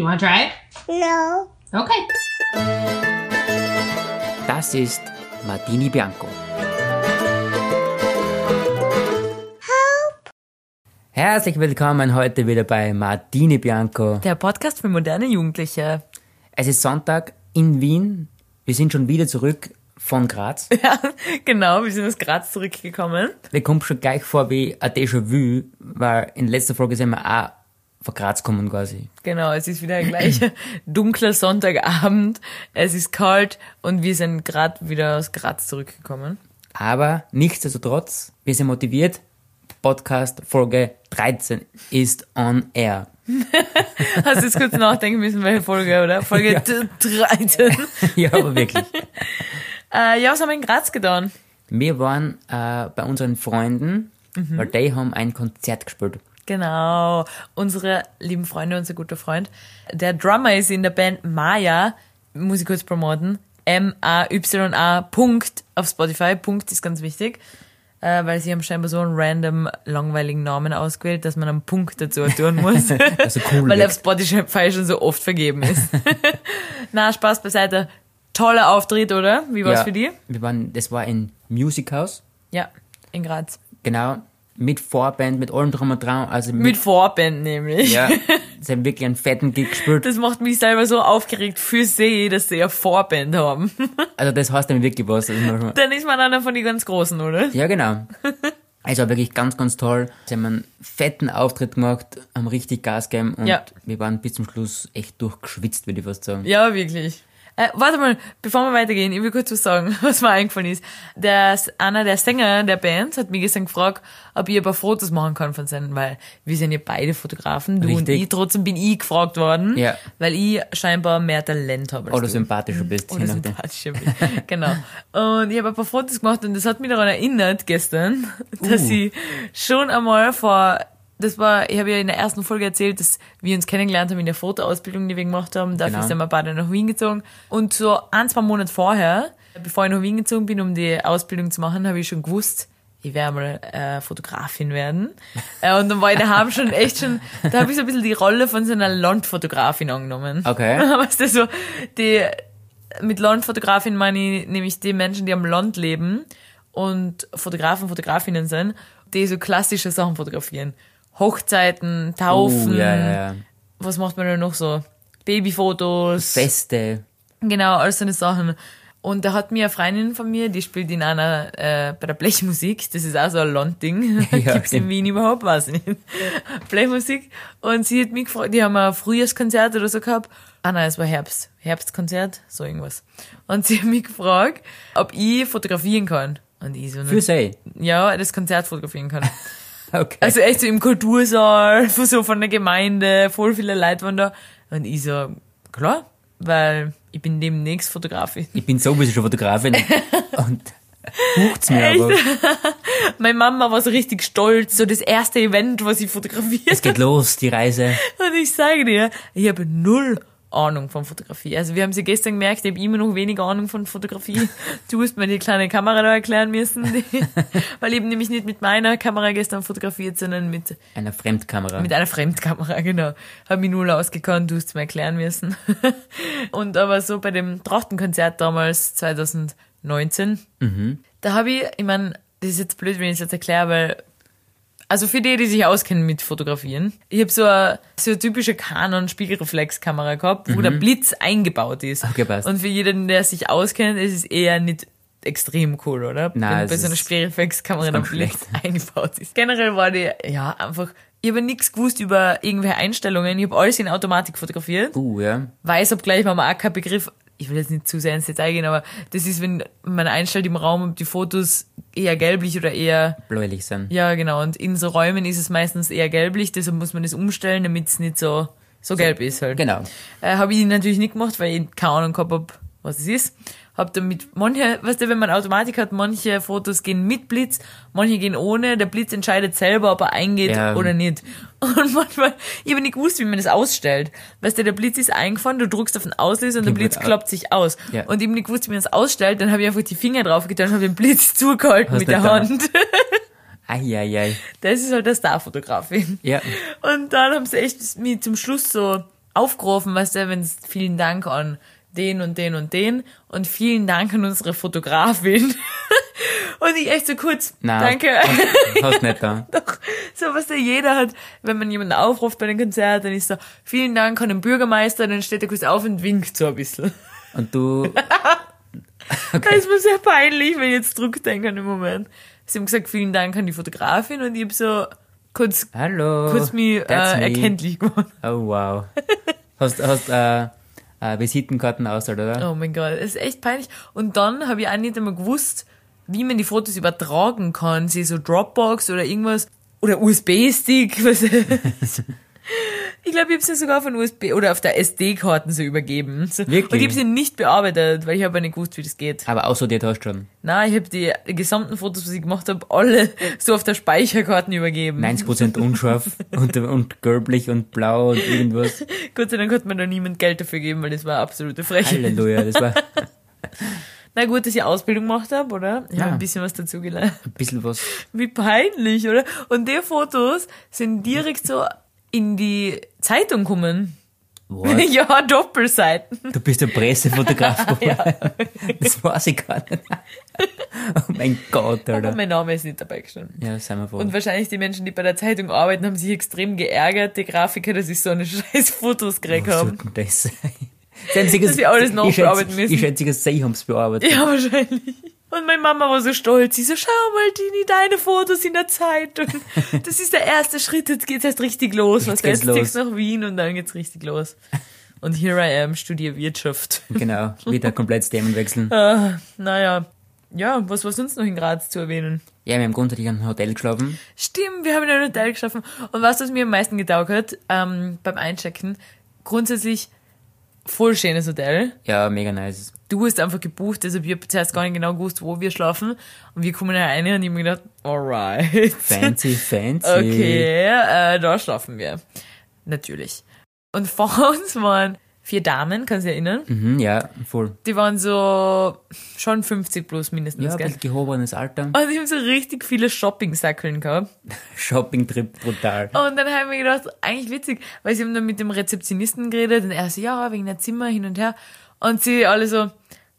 Do you want to try it? No. Okay. Das ist Martini Bianco. Herzlich willkommen heute wieder bei Martini Bianco. Der Podcast für moderne Jugendliche. Es ist Sonntag in Wien. Wir sind schon wieder zurück von Graz. Ja, genau, wir sind aus Graz zurückgekommen. Mir kommt schon gleich vor wie ein Déjà-vu, weil in letzter Folge sind wir auch von Graz gekommen quasi. Genau, es ist wieder ein gleich dunkler Sonntagabend. Es ist kalt und wir sind gerade wieder aus Graz zurückgekommen. Aber nichtsdestotrotz, wir sind motiviert. Podcast Folge 13 ist on air. Hast du jetzt kurz nachdenken müssen, welche Folge, oder? Folge Ja. 13. ja, aber wirklich. Äh, ja, was haben wir in Graz getan? Wir waren äh, bei unseren Freunden, Mhm. weil die haben ein Konzert gespielt. Genau, unsere lieben Freunde, unser guter Freund. Der Drummer ist in der Band Maya, muss ich kurz promoten. M-A-Y-A Punkt auf Spotify. Punkt ist ganz wichtig, äh, weil sie haben scheinbar so einen random langweiligen Namen ausgewählt, dass man einen Punkt dazu tun muss. Also cool. weil er auf. Spotify schon so oft vergeben ist. Na, Spaß beiseite. Toller Auftritt, oder? Wie war's ja, für die? Wir waren, das war ein Music House, Ja, in Graz. genau, mit Vorband, mit allem drum und dran, also mit, Mit Vorband nämlich. ja, sie haben wirklich einen fetten Gig gespielt. Das macht mich selber so aufgeregt für sie, dass sie eine Vorband haben. Also das heißt dann wirklich was. Also Dann ist man einer von den ganz Großen, oder? ja, genau. Also wirklich ganz, ganz toll. Sie haben einen fetten Auftritt gemacht, haben richtig Gas gegeben und Ja. wir waren bis zum Schluss echt durchgeschwitzt, würde ich fast sagen. Ja, wirklich. Äh, warte mal, bevor wir weitergehen, ich will kurz was sagen, was mir eingefallen ist. Der, einer der Sänger der Band hat mich gestern gefragt, ob ich ein paar Fotos machen kann von seinen, weil wir sind ja beide Fotografen, du und Richtig. ich. Trotzdem bin ich gefragt worden, Ja. weil ich scheinbar mehr Talent habe Oder du. sympathischer bist. Oder sympathischer bin. genau. Und ich habe ein paar Fotos gemacht und das hat mich daran erinnert gestern, dass Uh. ich schon einmal vor, das war, ich habe ja in der ersten Folge erzählt, dass wir uns kennengelernt haben in der Fotoausbildung, die wir gemacht haben. Dafür Genau. sind wir beide nach Wien gezogen. Und so ein, zwei Monate vorher, bevor ich nach Wien gezogen bin, um die Ausbildung zu machen, habe ich schon gewusst, ich werde mal äh, Fotografin werden. äh, und dann war ich daheim schon echt schon, da habe ich so ein bisschen die Rolle von so einer Landfotografin angenommen. Okay. Weißt du, so, die, mit Landfotografin meine ich nämlich die Menschen, die am Land leben und Fotografen, Fotografinnen sind, die so klassische Sachen fotografieren. Hochzeiten, Taufen, Uh, ja, ja, ja. was macht man denn noch so? Babyfotos. Feste. Genau, all so eine Sachen. Und da hat mir eine Freundin von mir, die spielt in einer, äh, bei der Blechmusik, das ist auch so ein Landding, Ja, gibt's in. Wien überhaupt, weiß ich nicht. Blechmusik. Und sie hat mich gefragt, die haben ein Frühjahrskonzert oder so gehabt. Ah nein, es war Herbst. Herbstkonzert, so irgendwas. Und sie hat mich gefragt, ob ich fotografieren kann. Und ich so, Für sie. ja, das Konzert fotografieren kann. Okay. Also echt so im Kultursaal, so von der Gemeinde, voll viele Leute waren da. Und ich so, klar, weil ich bin demnächst Fotografin. ich bin sowieso schon Fotografin und bucht's mir aber. Meine Mama war so richtig stolz, so das erste Event, was ich fotografiert Es geht los, die Reise. Und ich sage dir, ich habe null Ahnung von Fotografie. Also wir haben sie gestern gemerkt, ich habe immer noch weniger Ahnung von Fotografie. Du hast mir die kleine Kamera da erklären müssen, die, weil ich eben nämlich nicht mit meiner Kamera gestern fotografiert, sondern mit Einer Fremdkamera. Mit einer Fremdkamera, genau. Hab mich null ausgekannt, du hast mir erklären müssen. Und aber so bei dem Trachtenkonzert damals, 2019, da habe ich, ich meine, das ist jetzt blöd, wenn ich es jetzt erkläre, weil, also für die, die sich auskennen mit Fotografieren, ich habe so eine, so eine typische Canon-Spiegelreflexkamera gehabt, wo der Blitz eingebaut ist. Okay, passt. Und für jeden, der sich auskennt, ist es eher nicht extrem cool, oder? Nein, Wenn bei so einer Spiegelreflexkamera der Blitz schlecht. eingebaut ist. Generell war die, ja, einfach, ich habe nichts gewusst über irgendwelche Einstellungen. Ich habe alles in Automatik fotografiert. Uh, ja. Weiß obgleich mir auch kein Begriff, ich will jetzt nicht zu sehr ins Detail gehen, aber das ist, wenn man einstellt im Raum, ob die Fotos eher gelblich oder eher, Bläulich sind. ja genau, und in so Räumen ist es meistens eher gelblich, deshalb muss man das umstellen, damit es nicht so, so gelb ist halt. Genau. Äh, habe ich natürlich nicht gemacht, weil ich keine Ahnung gehabt hab, was es ist. Hab damit manche, weißt du, wenn man Automatik hat, manche Fotos gehen mit Blitz, manche gehen ohne. Der Blitz entscheidet selber, ob er eingeht Ja. oder nicht. Und manchmal, ich habe nicht gewusst, wie man das ausstellt. Weißt du, der Blitz ist eingefahren, du drückst auf den Auslöser und der Blitz klappt sich aus. Ja. Und ich habe nicht gewusst, wie man das ausstellt. Dann habe ich einfach die Finger drauf getan und habe den Blitz zugehalten Hast mit der da- Hand. Eieiei. Das ist halt der Starfotografin. Ja. Und dann haben sie echt mich zum Schluss so aufgerufen, weißt du, wenn vielen Dank an den und den und den und vielen Dank an unsere Fotografin. und ich echt so kurz, Nein, danke. Hast, hast nicht da. Doch, so was da jeder hat, wenn man jemanden aufruft bei einem Konzert, dann ist so, vielen Dank an den Bürgermeister, dann steht er kurz auf und winkt so ein bisschen. Und du, Da ist mir sehr peinlich, wenn ich jetzt zurückdenke an den Moment. Sie haben gesagt, vielen Dank an die Fotografin und ich hab so kurz, hallo. kurz mich äh, erkenntlich gemacht. Oh, wow. Hast, hast, äh, äh, Visitenkarten aus, oder? Oh mein Gott, es ist echt peinlich. Und dann habe ich auch nicht einmal gewusst, wie man die Fotos übertragen kann. Sie so Dropbox oder irgendwas. Oder USB-Stick. was- Ich glaube, ich habe sie sogar auf ein USB oder auf der SD-Karten so übergeben. So. Wirklich? Und ich habe sie nicht bearbeitet, weil ich habe nicht gewusst, wie das geht. Aber aussortiert hast du schon. Nein, ich habe die gesamten Fotos, was ich gemacht habe, alle so auf der Speicherkarten übergeben. 90% unscharf und, und gelblich und blau und irgendwas. Gott sei Dank hat mir da niemand Geld dafür gegeben, weil das war absolute Frechheit. Halleluja, das war Na gut, dass ich Ausbildung gemacht habe, oder? Ich Ja. habe ein bisschen was dazu gelernt. ein bisschen was. Wie peinlich, oder? Und die Fotos sind direkt so in die Zeitung gekommen. What? ja, Doppelseiten. Du bist ein Pressefotograf geworden. Das weiß ich gar nicht. Oh mein Gott, Aber Alter. mein Name ist nicht dabei gestanden. Ja, sind wir froh. Und wahrscheinlich die Menschen, die bei der Zeitung arbeiten, haben sich extrem geärgert, die Grafiker, dass ich so eine scheiß Fotos gekriegt Was habe. denn das sein? Sie haben sie alles nachbearbeiten müssen. Ich schätze, sie haben es bearbeitet. Ja, wahrscheinlich. Und meine Mama war so stolz. Sie so, schau mal, Dini, deine Fotos in der Zeitung. Das ist der erste Schritt. Jetzt geht's erst richtig los. Jetzt Was geht's jetzt los. du nach Wien und dann geht's richtig los. Und here I am, studiere Wirtschaft. Genau, wieder komplett Themen wechseln. Ah, naja. Ja, was war sonst noch in Graz zu erwähnen? Ja, wir haben grundsätzlich in einem Hotel geschlafen. Stimmt, wir haben in einem Hotel geschaffen. Und was, was mir am meisten getaugt hat, ähm, beim Einchecken, grundsätzlich voll schönes Hotel. Ja, mega nice. Du hast einfach gebucht, also wir haben zuerst gar nicht genau gewusst, wo wir schlafen. Und wir kommen da rein und ich hab mir gedacht, alright. Fancy, fancy. Okay, äh, da schlafen wir. Natürlich. Und vor uns waren vier Damen, kannst du dich erinnern? Mhm, ja, voll. Die waren so schon 50 plus mindestens, Ja, ein gell? gehobenes Alter. Und die haben so richtig viele Shopping-Sackeln gehabt. Shopping-Trip brutal. Und dann haben wir gedacht, eigentlich witzig, weil sie haben dann mit dem Rezeptionisten geredet und er so, ja, wegen der Zimmer hin und her. Und sie alle so,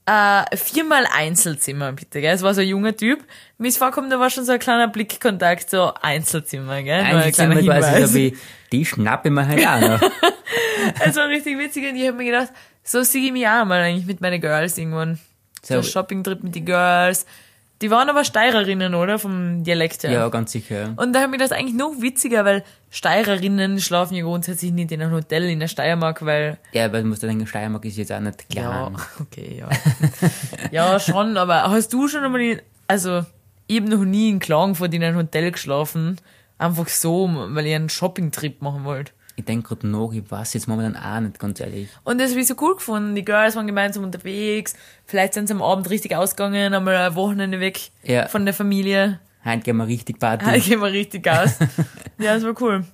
äh, viermal Einzelzimmer, bitte, gell? Es war so ein junger Typ. Mir ist vorgekommen, da war schon so ein kleiner Blickkontakt, so Einzelzimmer, gell? Sind wir quasi so wie, die schnappe ich mir halt auch noch. Es war richtig witzig und ich habe mir gedacht, so sehe ich mich auch mal eigentlich mit meinen Girls irgendwann. So, So. ein Shopping-Trip mit den Girls. Die waren aber Steirerinnen, oder? Vom Dialekt her. Ja, ganz sicher. Und da habe ich das eigentlich noch witziger, weil Steirerinnen schlafen ja grundsätzlich nicht in einem Hotel in der Steiermark, weil Ja, weil du musst ja denken, Steiermark ist jetzt auch nicht klein. ja, okay, ja. ja, schon, aber hast du schon einmal, in, also, ich habe noch nie in Klagenfurt in einem Hotel geschlafen, einfach so, weil ich einen Shopping-Trip machen wollte. Ich denke gerade nach, ich weiß jetzt momentan auch nicht, ganz ehrlich. Und das habe ich so cool gefunden. Die Girls waren gemeinsam unterwegs. Vielleicht sind sie am Abend richtig ausgegangen, einmal ein Wochenende weg Ja. von der Familie. Heute gehen wir richtig Party. Da gehen wir richtig aus. ja, das war cool.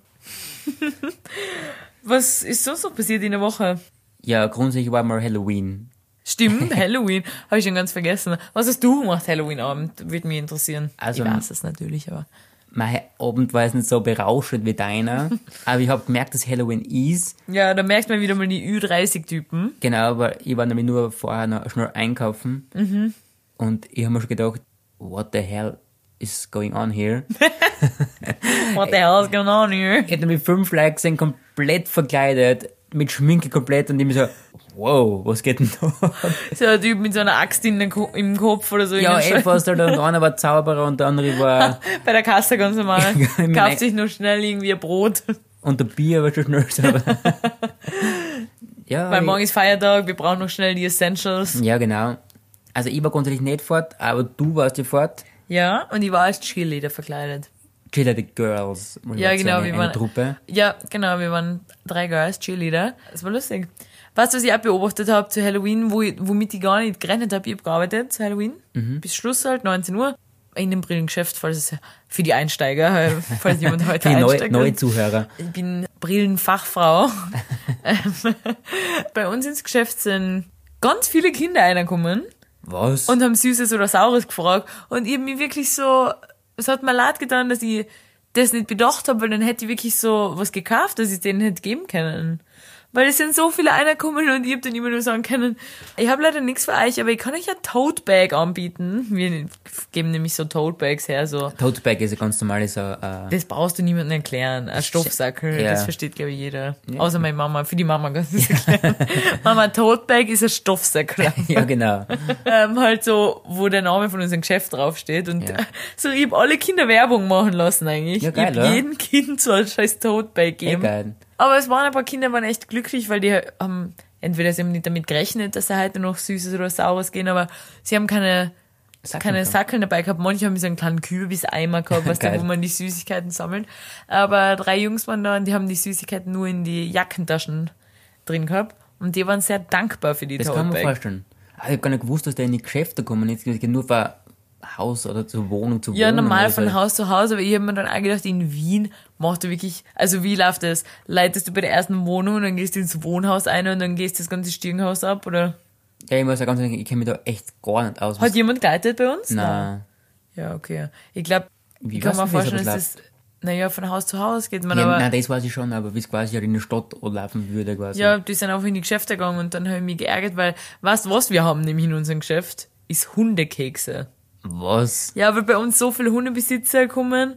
Was ist sonst noch passiert in der Woche? Ja, grundsätzlich war mal Halloween. Stimmt, Halloween. Habe ich schon ganz vergessen. Was hast du gemacht Halloween-Abend? Würde mich interessieren. Also- ich weiß es natürlich, aber. Mein Abend war jetzt nicht so berauschend wie deiner, aber ich habe gemerkt, dass Halloween ist. Ja, da merkt man wieder mal die Ü30-Typen. Genau, weil ich war nämlich nur vorher noch schnell einkaufen. Mhm. Und ich habe mir schon gedacht, what the hell is going on here? What the hell is going on here? Ich hätte nämlich fünf Leute gesehen, komplett verkleidet, mit Schminke komplett und ich mir so, wow, was geht denn da? So ein Typ mit so einer Axt in den Ko im Kopf oder so. ja, eh fast halt, und einer war Zauberer und der andere war Bei der Kasse ganz normal. Kauft sich nur schnell irgendwie ein Brot. unter Bier, aber schon schnell so. ja, Weil morgen ist Feiertag, wir brauchen noch schnell die Essentials. ja, genau. Also ich war grundsätzlich nicht fort, aber du warst ja fort. Ja, und ich war als Cheerleader verkleidet. The Girls. Ja, genau, sagen, wir waren- Truppe. Ja, genau, wir waren drei Girls, Cheerleader. Das war lustig. Weißt du, was ich auch beobachtet habe zu Halloween, wo ich, womit ich gar nicht gerechnet habe? Ich habe gearbeitet zu Halloween. Mhm. Bis Schluss halt, 19 Uhr. In dem Brillengeschäft, falls es für die Einsteiger, falls jemand heute die neu, einsteigt. neue Zuhörer. Ich bin Brillenfachfrau. Ähm, Bei uns ins Geschäft sind ganz viele Kinder reingekommen Was? und haben Süßes oder Saures gefragt. Und ich hab mich wirklich so, es hat mir leid getan, dass ich das nicht bedacht habe, weil dann hätte ich wirklich so was gekauft, dass ich denen hätte geben können. Weil es sind so viele reingekommen und ich hab dann immer nur sagen können, ich habe leider nichts für euch, aber ich kann euch ein Tote Bag anbieten. Wir geben nämlich so Tote Bags her, so. Tote Bag ist ein ganz normales, so, äh, Das brauchst du niemandem erklären. Ein Stoffsackel, Ja. das versteht, glaube ich, jeder. Außer meine Mama. Für die Mama kannst du das erklären. Mama, Tote Bag ist ein Stoffsackel. ja, genau. ähm, halt so, wo der Name von unserem Geschäft draufsteht. Und Ja. so, ich hab alle Kinder Werbung machen lassen eigentlich. Ja, geil, ich hab oder? jedem Kind so ein scheiß Tote Bag Ja, gegeben. geil. Aber es waren ein paar Kinder, waren echt glücklich, weil die haben, entweder sie haben nicht damit gerechnet, dass sie heute noch Süßes oder Saures gehen, aber sie haben keine, Sackeln keine gehabt. Sackeln dabei gehabt. Manche haben so einen kleinen Kürbiseimer gehabt, du, Geil. wo man die Süßigkeiten sammelt. Aber drei Jungs waren da und die haben die Süßigkeiten nur in die Jackentaschen drin gehabt. Und die waren sehr dankbar für die Das Tote kann man Bag. vorstellen. Aber ich hab gar nicht gewusst, dass der in die Geschäfte kommen. Jetzt nur von Haus oder zur Wohnung zu Ja, Wohnung. normal oder so. von Haus zu Haus, aber ich habe mir dann auch gedacht, in Wien macht du wirklich, also wie läuft das? Leitest du bei der ersten Wohnung und dann gehst du ins Wohnhaus ein und dann gehst du das ganze Stiegenhaus ab, oder? Ja, ich muss ja ganz ehrlich, ich kenne mich da echt gar nicht aus. Hat jemand geleitet bei uns? Nein. Ja, okay. Ich glaube, ich kann mir vorstellen, dass das, naja, von Haus zu Haus geht man, Ja, aber, nein, das weiß ich schon, aber wie es quasi halt in der Stadt laufen würde quasi. ja, die sind einfach in die Geschäfte gegangen und dann habe ich mich geärgert, weil, weißt was wir haben nämlich in unserem Geschäft? Ist Hundekekse. Was? Ja, weil bei uns so viele Hundebesitzer kommen,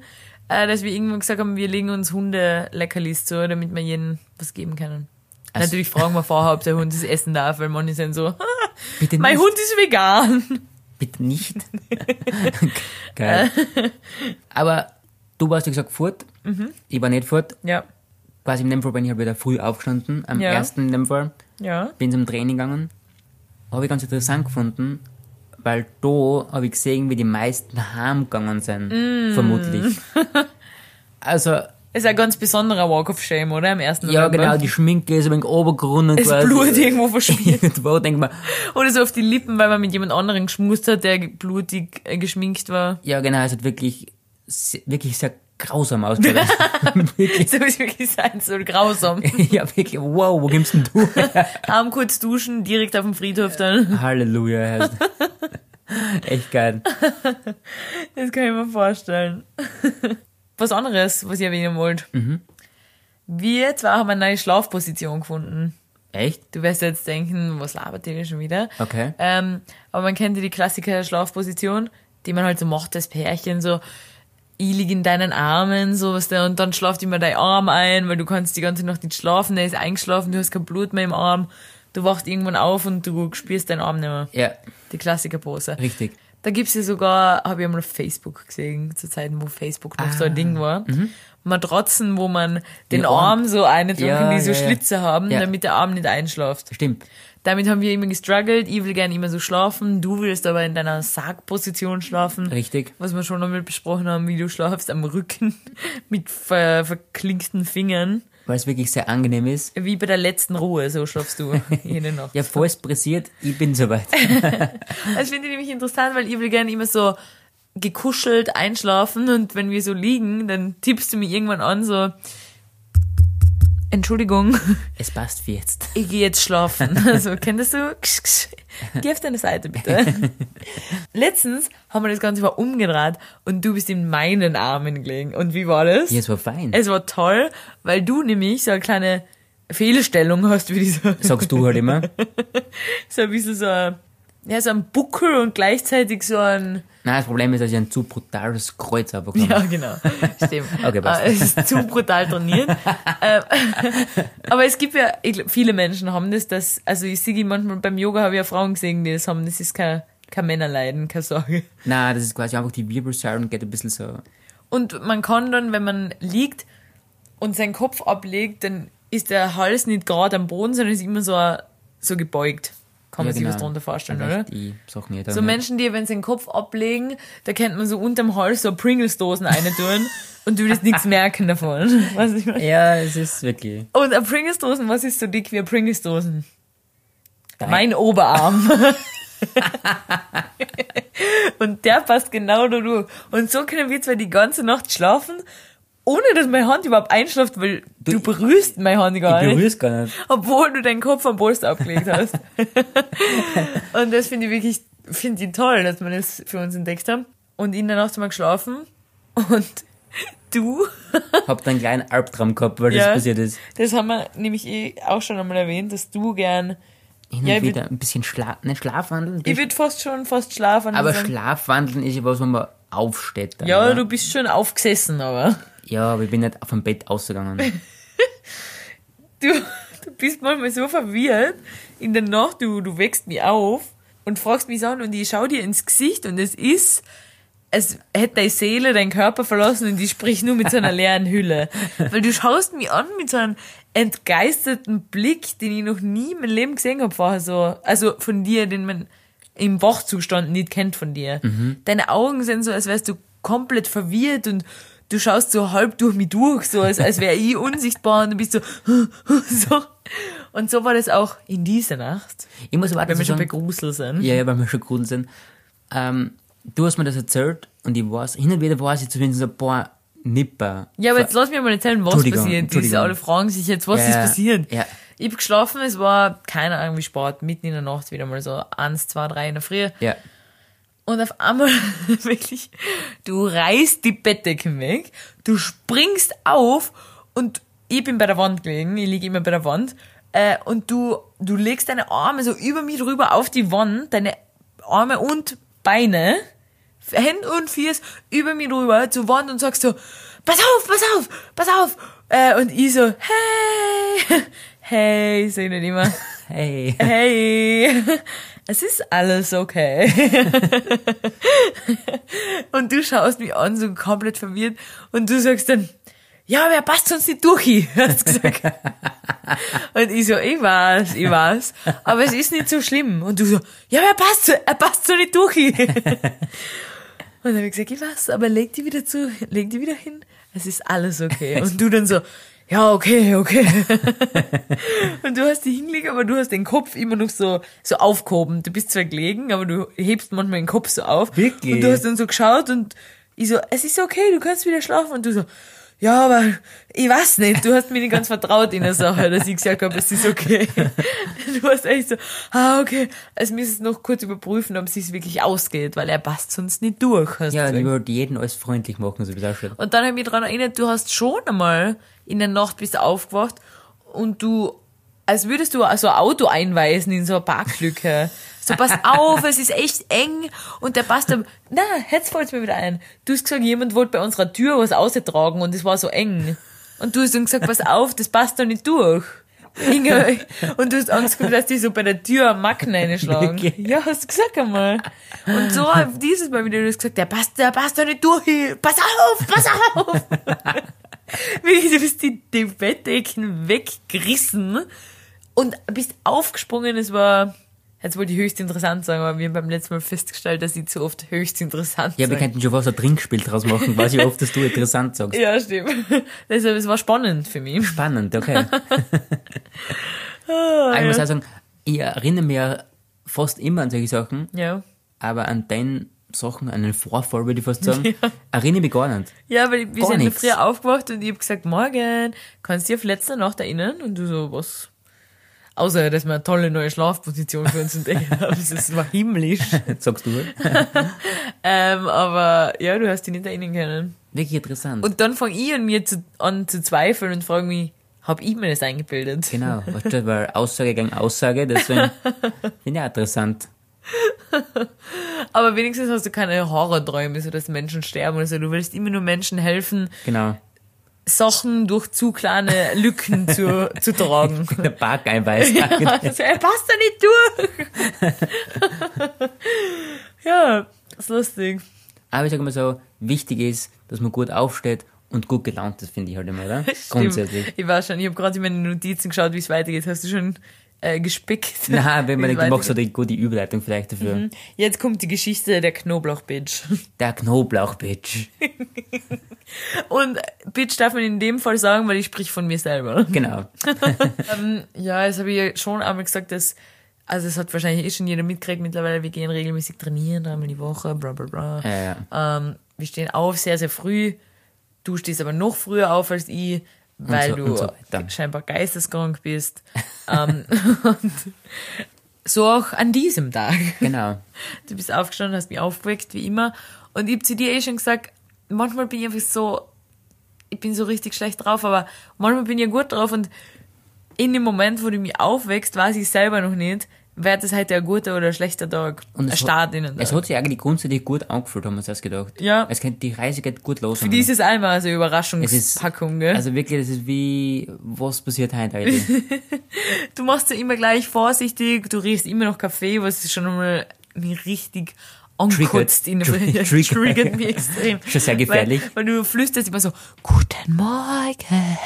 äh, dass wir irgendwann gesagt haben, wir legen uns Hunde-Leckerlis zu, damit wir jedem was geben können. Also- Natürlich fragen wir vorher, ob der Hund das essen darf, weil manche sind so, Bitte mein nicht. Hund ist vegan. Bitte nicht. Geil. aber du warst, wie gesagt, fort. Mhm. Ich war nicht fort. Ja, Quasi in dem Fall bin ich halt wieder früh aufgestanden. Am Ja. ersten in dem Fall. ja. Bin zum Training gegangen. Habe ich ganz interessant gefunden, weil da habe ich gesehen, wie die meisten heimgegangen sind. Mm. Vermutlich. Also, Ist ein ganz besonderer Walk of Shame, oder? Am ersten ja November. genau, die Schminke ist ein wenig obergerunnen Das quasi. Blut irgendwo verschmiert. Irgendwo denkt man, Oder so auf die Lippen, weil man mit jemand anderem geschmust hat, der blutig äh, geschminkt war. ja genau, es hat wirklich, wirklich sehr grausam wirklich. So ist wirklich sein soll, grausam. Ja, wirklich, wow, wo gibst denn du her? Arm kurz duschen, direkt auf dem Friedhof dann. Halleluja. Echt geil. Das kann ich mir vorstellen. Was anderes, was ich erwähnen wollte. Mhm. Wir zwar haben eine neue Schlafposition gefunden. Echt? Du wirst jetzt denken, was labert ihr schon wieder? Okay. Ähm, aber man kennt ja die Klassiker Schlafposition, die man halt so macht als Pärchen, so ich lieg in deinen Armen, so was der, und dann schlaft immer dein Arm ein, weil du kannst die ganze Nacht nicht schlafen, der ist eingeschlafen, du hast kein Blut mehr im Arm, du wachst irgendwann auf und du spürst deinen Arm nicht mehr. Ja, Die Klassikerpose. richtig. Da gibt's ja sogar, habe ich einmal auf Facebook gesehen, zu Zeiten, wo Facebook noch Ah, so ein Ding war. Matratzen, wo man den Den Arm- Arm so eindrücken, Ja, die so ja. Schlitze haben, Ja. damit der Arm nicht einschläft. Stimmt. Damit haben wir immer gestruggelt. Ich will gerne immer so schlafen. Du willst aber in deiner Sargposition schlafen. Richtig. Was wir schon einmal besprochen haben, wie du schlafst am Rücken mit ver verklinkten Fingern. Weil es wirklich sehr angenehm ist. Wie bei der letzten Ruhe, so schlafst du jede Nacht. Ja, falls pressiert, ich bin soweit. Das finde ich nämlich interessant, weil ich will gerne immer so gekuschelt einschlafen und wenn wir so liegen, dann tippst du mich irgendwann an, so Entschuldigung, Es passt für jetzt. ich gehe jetzt schlafen. Also, kennst du? Ksch, ksch. Geh auf deine Seite, bitte. Letztens haben wir das Ganze mal umgedreht und du bist in meinen Armen gelegen. Und wie war das? Ja, es war fein. Es war toll, weil du nämlich so eine kleine Fehlstellung hast, wie dieser, Sagst du halt immer. so ein bisschen so, ein- ja, so ein Buckel und gleichzeitig so ein, Nein, das Problem ist, dass ich ein zu brutales Kreuz habe. Ja, genau. Stimmt. Okay, passt. Äh, es ist zu brutal trainiert. Ähm, Aber es gibt ja, glaub, viele Menschen haben das, dass, also ich sehe manchmal beim Yoga habe ich ja Frauen gesehen, die das haben. Das ist kein, kein Männerleiden, keine Sorge. Nein, das ist quasi einfach die Wirbelsäule und geht ein bisschen so. Und man kann dann, wenn man liegt und seinen Kopf ablegt, dann ist der Hals nicht gerade am Boden, sondern ist immer so, so gebeugt. Kann man ja, sich was genau. darunter vorstellen, oder? Sachen nicht. So Menschen, die, wenn sie den Kopf ablegen, da kennt man so unterm Hals so Pringles-Dosen eine tun und du würdest nichts merken davon. Was ich meine? Ja, es ist wirklich. Und eine Pringles-Dosen, was ist so dick wie eine Pringles-Dosen? Mein Oberarm. und der passt genau da durch. Und so können wir zwar die ganze Nacht schlafen, ohne dass meine Hand überhaupt einschläft, weil du, berührst meine Hand gar Ich nicht. berühr's gar nicht. Obwohl du deinen Kopf am Polster abgelegt hast. und das finde ich wirklich, finde ich toll, dass wir das für uns entdeckt haben. Und in der Nacht haben wir geschlafen und Du? Hab da einen kleinen Albtraum gehabt, weil Ja. das passiert ist. Das haben wir nämlich eh auch schon einmal erwähnt, dass du gern. Hin und Ja, ich wieder ein bisschen Schla nicht Schlafwandeln. Ich würde fast schon fast schlafen. aber sagen. Schlafwandeln ist ja was, wo man aufsteht. Dann, Ja, oder? du bist schon aufgesessen, aber. Ja, aber ich bin nicht vom Bett ausgegangen. Du, du bist manchmal so verwirrt in der Nacht, du, du wächst mich auf und fragst mich an und ich schau dir ins Gesicht und es ist, als hätte deine Seele deinen Körper verlassen und ich sprich nur mit so einer leeren Hülle. Weil du schaust mich an mit so einem entgeisterten Blick, den ich noch nie in meinem Leben gesehen habe vorher so. Also von dir, den man im Wachzustand nicht kennt von dir. Deine Augen sind so, als wärst du komplett verwirrt und du schaust so halb durch mich durch, so als, als wäre ich unsichtbar und du bist so, so. Und so war das auch in dieser Nacht, Ich muss aber wenn wir schon bei Grusel sind. ja, ja, weil wir schon gut sind. Ähm, du hast mir das erzählt und ich weiß, hin und wieder weiß ich zumindest ein paar Nipper. Ja, aber jetzt lass mich mal erzählen, was passiert. Entschuldigung. alle fragen sich jetzt, was Ja, ist passiert. ja. Ich hab geschlafen, es war, keine Ahnung wie spät, mitten in der Nacht wieder mal so eins, zwei, drei in der Früh. Ja. Und auf einmal, wirklich, du reißt die Bettdecken weg, du springst auf und ich bin bei der Wand gelegen, ich liege immer bei der Wand, äh, und du, du legst deine Arme so über mich drüber auf die Wand, deine Arme und Beine, Hände und Füße über mich drüber zur Wand und sagst so, pass auf, pass auf, pass auf. Äh, und ich so, hey, hey, sag ich nicht immer. Hey. Hey, es ist alles okay. und du schaust mich an, so komplett verwirrt, und du sagst dann, ja, aber er passt uns nicht durch, hast gesagt. und ich so, ich weiß, ich weiß, aber es ist nicht so schlimm. Und du so, ja, aber er passt so, er passt so nicht durch. und dann habe ich gesagt, ich weiß, aber leg die wieder zu, leg die wieder hin, es ist alles okay. Und du dann so, ja, okay, okay. Und du hast die hingelegt, aber du hast den Kopf immer noch so, so aufgehoben. Du bist zwar gelegen, aber du hebst manchmal den Kopf so auf. Wirklich? Und du hast dann so geschaut und ich so, es ist okay, du kannst wieder schlafen. Und du so, ja, aber ich weiß nicht, du hast mir nicht ganz vertraut in der Sache, dass ich gesagt habe, es ist okay. Du hast echt so, ah, okay, also müssen es noch kurz überprüfen, ob es sich wirklich ausgeht, weil er passt sonst nicht durch. Hast Ja, du wollte jeden alles freundlich machen, so wie es ausschaut. Und dann habe ich mich daran erinnert, du hast schon einmal in der Nacht bist du aufgewacht und du, als würdest du so ein Auto einweisen in so eine Parklücke. So, pass auf, es ist echt eng und der passt da, na, jetzt fällt's mir wieder ein. Du hast gesagt, jemand wollte bei unserer Tür was austragen und es war so eng. Und du hast dann gesagt, pass auf, das passt da nicht durch. Inge, und du hast Angst gehabt, dass die so bei der Tür am Macken reinschlagen. Ja, hast du gesagt einmal. Und so dieses Mal wieder, du hast gesagt, der passt, der passt da nicht durch. Pass auf, pass auf. Wirklich, du bist die, die Bettdecken weggerissen und bist aufgesprungen. Es war, jetzt wollte ich höchst interessant sagen, aber wir haben beim letzten Mal festgestellt, dass ich zu oft höchst interessant Ja, wir könnten schon fast ein Trinkspiel draus machen, weiß ich oft, dass du interessant sagst. Ja, stimmt. Deshalb, es war spannend für mich. Spannend, okay. Aber ich muss ja. auch sagen, ich erinnere mich ja fast immer an solche Sachen, ja. aber an deinen Sachen, an den Vorfall, würde ich fast sagen, erinnere ich mich gar nicht. Ja, weil wir Gar sind ja nichts. früh aufgewacht und ich hab gesagt, morgen, kannst du dich auf letzte Nacht erinnern? Und du so, was? Außer, dass wir eine tolle neue Schlafposition für uns entdeckt haben. Das war himmlisch. Jetzt sagst du. Ähm, aber ja, du hast dich nicht erinnern können. Wirklich interessant. Und dann fange ich an mir zu, an zu zweifeln und frage mich, hab ich mir das eingebildet? genau, weil Aussage gegen Aussage, deswegen finde ich interessant. Aber wenigstens hast du keine Horrorträume, so dass Menschen sterben oder so. Du willst immer nur Menschen helfen, Genau. Sachen durch zu kleine Lücken zu, zu tragen. Der Park einweist. Also, er passt da nicht durch. ja, ist lustig. Aber ich sage mal so, wichtig ist, dass man gut aufsteht und gut gelaunt ist, finde ich halt immer, oder? Grundsätzlich. Ich war schon, ich habe gerade in meine Notizen geschaut, wie es weitergeht. Hast du schon äh, gespickt? Nein, wenn man denkt, du machst so die gute Überleitung vielleicht dafür. Jetzt kommt die Geschichte der Knoblauch-Bitch. Der Knoblauch-Bitch. Und Bitch darf man in dem Fall sagen, weil ich sprich von mir selber. Genau. Ja, das habe ich ja schon einmal gesagt, dass, also es hat wahrscheinlich eh schon jeder mitgekriegt mittlerweile, wir gehen regelmäßig trainieren, dreimal die Woche, bla bla bla. Ja, ja. Ähm, wir stehen auf sehr, sehr früh. Du stehst aber noch früher auf als ich, weil so- du so scheinbar geisteskrank bist. ähm, und so auch an diesem Tag. Genau. Du bist aufgestanden, hast mich aufgeweckt, wie immer. Und ich hab zu dir eh schon gesagt, manchmal bin ich einfach so ich bin so richtig schlecht drauf, aber manchmal bin ich gut drauf und in dem Moment, wo du mich aufwächst, weiß ich selber noch nicht, wird es heute ein guter oder ein schlechter Tag. Und ein es, Start in hat, den es Tag. hat sich eigentlich grundsätzlich gut angefühlt, haben wir uns erst gedacht. Ja. Es geht, die Reise geht gut los. Für die ist es einmal so eine es ist, Überraschungspackung, gell? Also wirklich, das ist wie, was passiert heute eigentlich? du machst ja immer gleich vorsichtig, du riechst immer noch Kaffee, was schon einmal mich richtig ankotzt. In Triggert. Triggert. mich extrem. Schon sehr gefährlich. Weil, weil du flüsterst immer so, guten Morgen.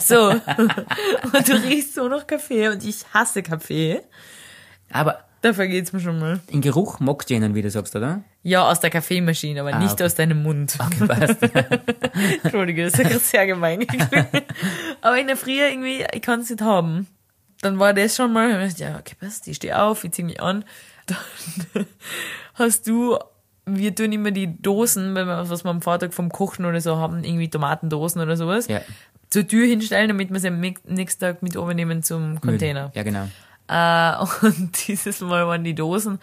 So. Und du riechst so nach Kaffee und ich hasse Kaffee. Aber Dafür geht's mir schon mal. den Geruch magst du ihnen wieder, sagst du, oder? Ja, aus der Kaffeemaschine, aber nicht okay. aus deinem Mund. Okay, passt. Entschuldige, das ist ja sehr gemein. Aber in der Früh irgendwie, ich kann es nicht haben. Dann war das schon mal, ja, okay, passt, ich stehe auf, ich zieh mich an. Dann hast du, wir tun immer die Dosen, wenn wir, was wir am Vortag vom Kochen oder so haben, irgendwie Tomatendosen oder sowas, Ja. zur Tür hinstellen, damit wir sie am nächsten- Tag mit übernehmen zum Container. Ja, genau. Äh, und dieses Mal waren die Dosen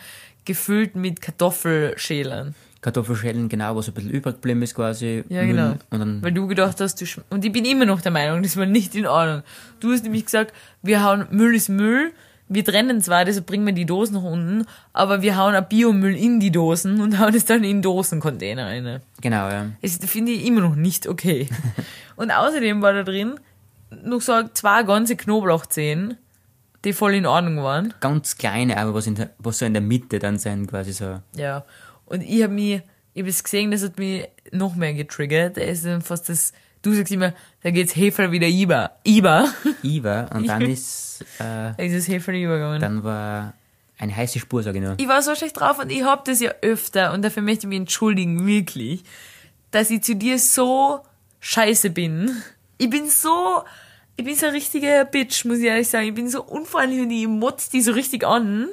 gefüllt mit Kartoffelschälern. Kartoffelschälen, genau, was ein bisschen übrig geblieben ist quasi. Ja, genau. Weil du gedacht hast, du und ich bin immer noch der Meinung, das war nicht in Ordnung. Du hast nämlich gesagt, wir hauen Müll ist Müll, wir trennen zwar, deshalb bringen wir die Dosen nach unten, aber wir hauen auch Biomüll in die Dosen und hauen es dann in Dosencontainer rein. genau, ja. Das finde ich immer noch nicht okay. und außerdem war da drin noch so zwei ganze Knoblauchzehen, die voll in Ordnung waren. Ganz kleine, aber was, in der, was so in der Mitte dann sein, quasi so. Ja. Und ich habe mich, ich habe es gesehen, das hat mich noch mehr getriggert. Da ist dann fast das, du sagst immer, da geht's Hefe wieder über. Iber. Iva, und dann ist, äh, Da ist das Hefe übergegangen. dann war eine heiße Spur, sag ich nur. Ich war so schlecht drauf und ich hab das ja öfter und dafür möchte ich mich entschuldigen, wirklich, dass ich zu dir so scheiße bin. Ich bin so, ich bin so ein richtiger Bitch, muss ich ehrlich sagen. Ich bin so unfreundlich und ich motz die so richtig an.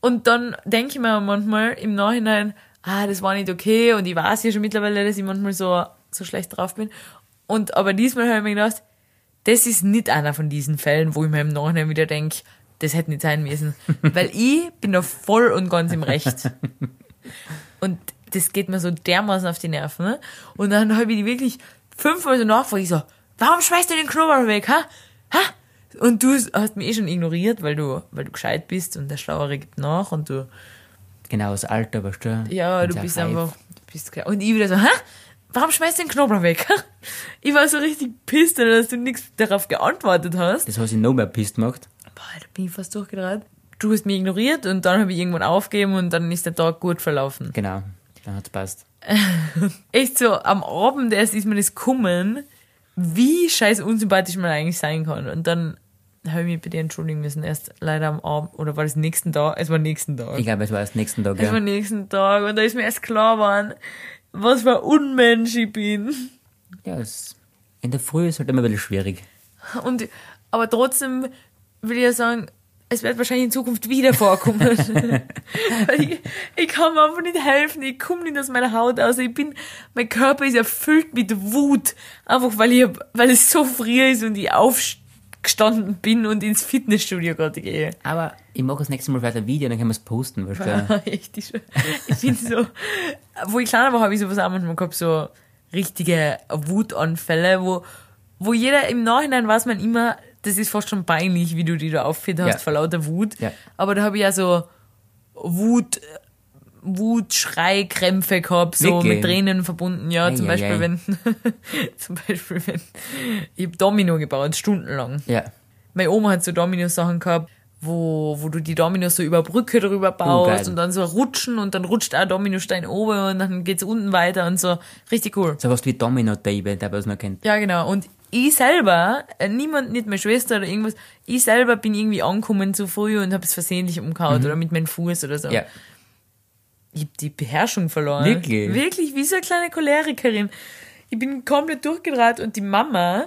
Und dann denke ich mir manchmal im Nachhinein, ah, das war nicht okay und ich weiß ja schon mittlerweile, dass ich manchmal so, so schlecht drauf bin. Und aber diesmal habe ich mir gedacht, das ist nicht einer von diesen Fällen, wo ich mir im Nachhinein wieder denke, das hätte nicht sein müssen. Weil ich bin da voll und ganz im Recht. Und das geht mir so dermaßen auf die Nerven. Ne? Und dann habe ich die wirklich fünfmal so nachgefragt. Ich so, warum schmeißt du den Knoblauch weg, ha? Ha? Und du hast mich eh schon ignoriert, weil du, weil du gescheit bist und der Schlauere gibt nach und du, Genau, das Alter, weißt du? ja, du bist reif. einfach, du bist klar. Und ich wieder so, hä? Warum schmeißt du den Knoblauch weg? Ich war so richtig pisst, dass du nichts darauf geantwortet hast. Das hat sich noch mehr pisst gemacht. Boah, da bin ich fast durchgedreht. Du hast mich ignoriert und dann habe ich irgendwann aufgegeben und dann ist der Tag gut verlaufen. Genau, dann hat's passt. Echt so, am Abend erst ist mir das kommen, wie scheiß unsympathisch man eigentlich sein kann. Und dann habe ich mich bei dir entschuldigen müssen, erst leider am Abend, oder war das nächsten Tag? Es war nächsten Tag. Ich glaube, es war erst nächsten Tag, Es war ja. nächsten Tag und da ist mir erst klar geworden, was für ein Unmensch ich bin. Ja, es, in der Früh ist halt immer ein bisschen schwierig. Und, aber trotzdem will ich ja sagen, es wird wahrscheinlich in Zukunft wieder vorkommen. Ich, ich kann mir einfach nicht helfen, ich komme nicht aus meiner Haut aus. Ich bin, mein Körper ist erfüllt mit Wut. Einfach weil ich, weil es so früh ist und ich aufgestanden bin und ins Fitnessstudio gerade gehe. Aber ich mache das nächste Mal vielleicht ein Video, dann können wir es posten, weißt du? Ich, ich bin so, wo ich kleiner war, habe ich sowas auch manchmal gehabt, so richtige Wutanfälle, wo, wo jeder im Nachhinein weiß man immer, das ist fast schon peinlich, wie du die da aufgeführt hast Ja. vor lauter Wut. Ja. Aber da habe ich ja so Wut, Wutschreikrämpfe gehabt, so Wirklich? mit Tränen verbunden, ja, Ei, zum ei, Beispiel, ei. wenn, zum Beispiel, wenn, ich hab Domino gebaut, stundenlang. Ja. Meine Oma hat so Domino-Sachen gehabt, wo, wo du die Dominos so über Brücke drüber baust geil. und dann so rutschen und dann rutscht auch Dominostein oben und dann geht's unten weiter und so. Richtig cool. So was wie Domino-Tape, der was noch kennt. Ja, genau. Und ich selber, äh, niemand, nicht meine Schwester oder irgendwas, ich selber bin irgendwie angekommen zu früh und habe es versehentlich umgehauen oder mit meinem Fuß oder so. Ja. Ich hab die Beherrschung verloren. Wirklich? Wirklich, wie so eine kleine Cholerikerin. Ich bin komplett durchgedreht und die Mama,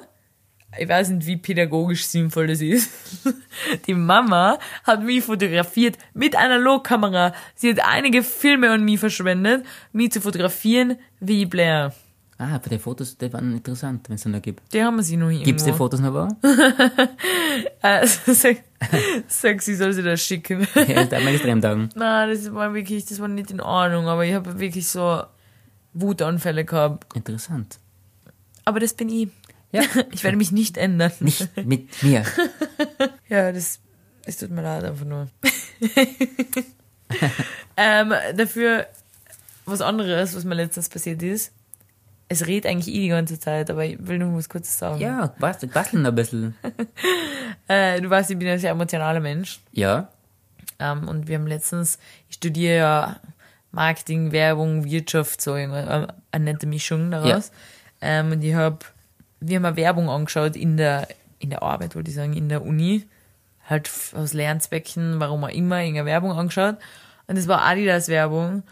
ich weiß nicht, wie pädagogisch sinnvoll das ist, die Mama hat mich fotografiert mit Analogkamera. Sie hat einige Filme an mich verschwendet, mich zu fotografieren wie Blair. Ah, aber die Fotos, die waren interessant, wenn es noch gibt. Die haben wir sie noch irgendwo. Gibt's die Fotos noch wahr? Sag, sag, sie soll sie das schicken. ja, da mal extrem taugen. Nein, das war wirklich, das war nicht in Ordnung, aber ich habe wirklich so Wutanfälle gehabt. Interessant. Aber das bin ich. Ja. Ich werde mich nicht ändern. Nicht mit mir. Ja, das, es tut mir leid, einfach nur. ähm, dafür was anderes, was mir letztens passiert ist. Es redet eigentlich eh die ganze Zeit, aber ich will nur was Kurzes sagen. Ja, was, basteln ein bisschen. Äh, du weißt, ich bin ein sehr emotionaler Mensch. Ja. Ähm, und wir haben letztens, ich studiere ja Marketing, Werbung, Wirtschaft, so irgendwas, äh, eine nette Mischung daraus. Ähm, und ich habe, wir haben eine Werbung angeschaut in der, in der Arbeit, wollte ich sagen, in der Uni. Halt aus Lernzwecken, warum auch immer, irgendeine Werbung angeschaut. Und es war Adidas Werbung.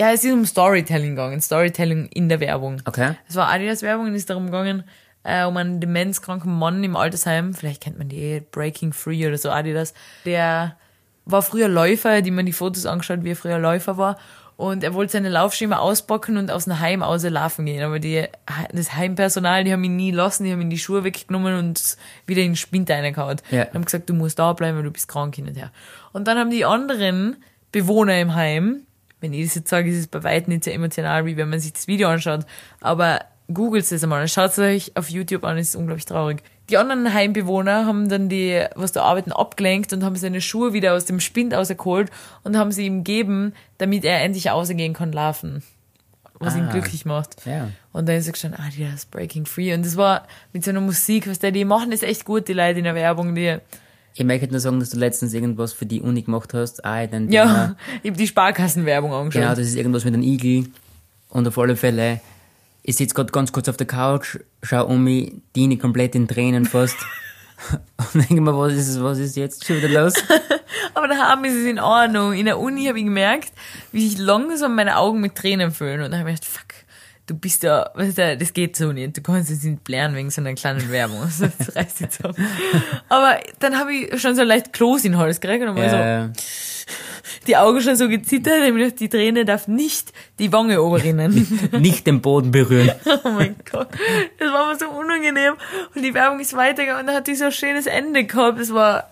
Ja, es ist um Storytelling gegangen, Storytelling in der Werbung. Okay. Es war Adidas Werbung und es ist darum gegangen, äh, um einen demenzkranken Mann im Altersheim, vielleicht kennt man die eh, Breaking Free oder so Adidas, der war früher Läufer, die man die Fotos angeschaut, wie er früher Läufer war. Und er wollte seine Laufschema auspacken und aus dem Heim aus laufen gehen. Aber die, das Heimpersonal, die haben ihn nie lassen, die haben ihm die Schuhe weggenommen und wieder in den Spind reingehauen. Ja. Die haben gesagt, du musst da bleiben, weil du bist krank hin und her. Und dann haben die anderen Bewohner im Heim, wenn ich das jetzt sage, ist es bei weitem nicht so emotional, wie wenn man sich das Video anschaut. Aber googelt es einmal, schaut es euch auf YouTube an, es ist unglaublich traurig. Die anderen Heimbewohner haben dann die, was da arbeiten, abgelenkt und haben seine Schuhe wieder aus dem Spind rausgeholt und haben sie ihm gegeben, damit er endlich rausgehen kann laufen. Was ihn Ah. glücklich macht. Ja. Und dann ist er gestanden, ah, die ist Breaking Free. Und das war mit so einer Musik, was der, die machen das echt gut, die Leute in der Werbung, die, Ich möchte nur sagen, dass du letztens irgendwas für die Uni gemacht hast. Ah, dann ja, ich hab die Sparkassenwerbung angeschaut. Genau, das ist irgendwas mit einem Igel. Und auf alle Fälle, ich sitze gerade ganz kurz auf der Couch, schau um mich, Dini komplett in Tränen fast. Und denke mir, was ist, was ist jetzt schon wieder los? Aber daheim ist es in Ordnung. In der Uni habe ich gemerkt, wie sich langsam meine Augen mit Tränen füllen. Und dann habe ich gedacht, fuck, du bist ja, weißt du, das geht so nicht. Du kannst jetzt nicht blären wegen so einer kleinen Werbung. Also, Das reißt jetzt ab. Aber dann habe ich schon so leicht Kloß in den Hals gekriegt und habe so Äh, die Augen schon so gezittert. Gedacht, die Träne darf nicht die Wange oberrinnen. nicht den Boden berühren. Oh mein Gott, das war mir so unangenehm. Und die Werbung ist weitergegangen und dann hat die so ein schönes Ende gehabt. Das war,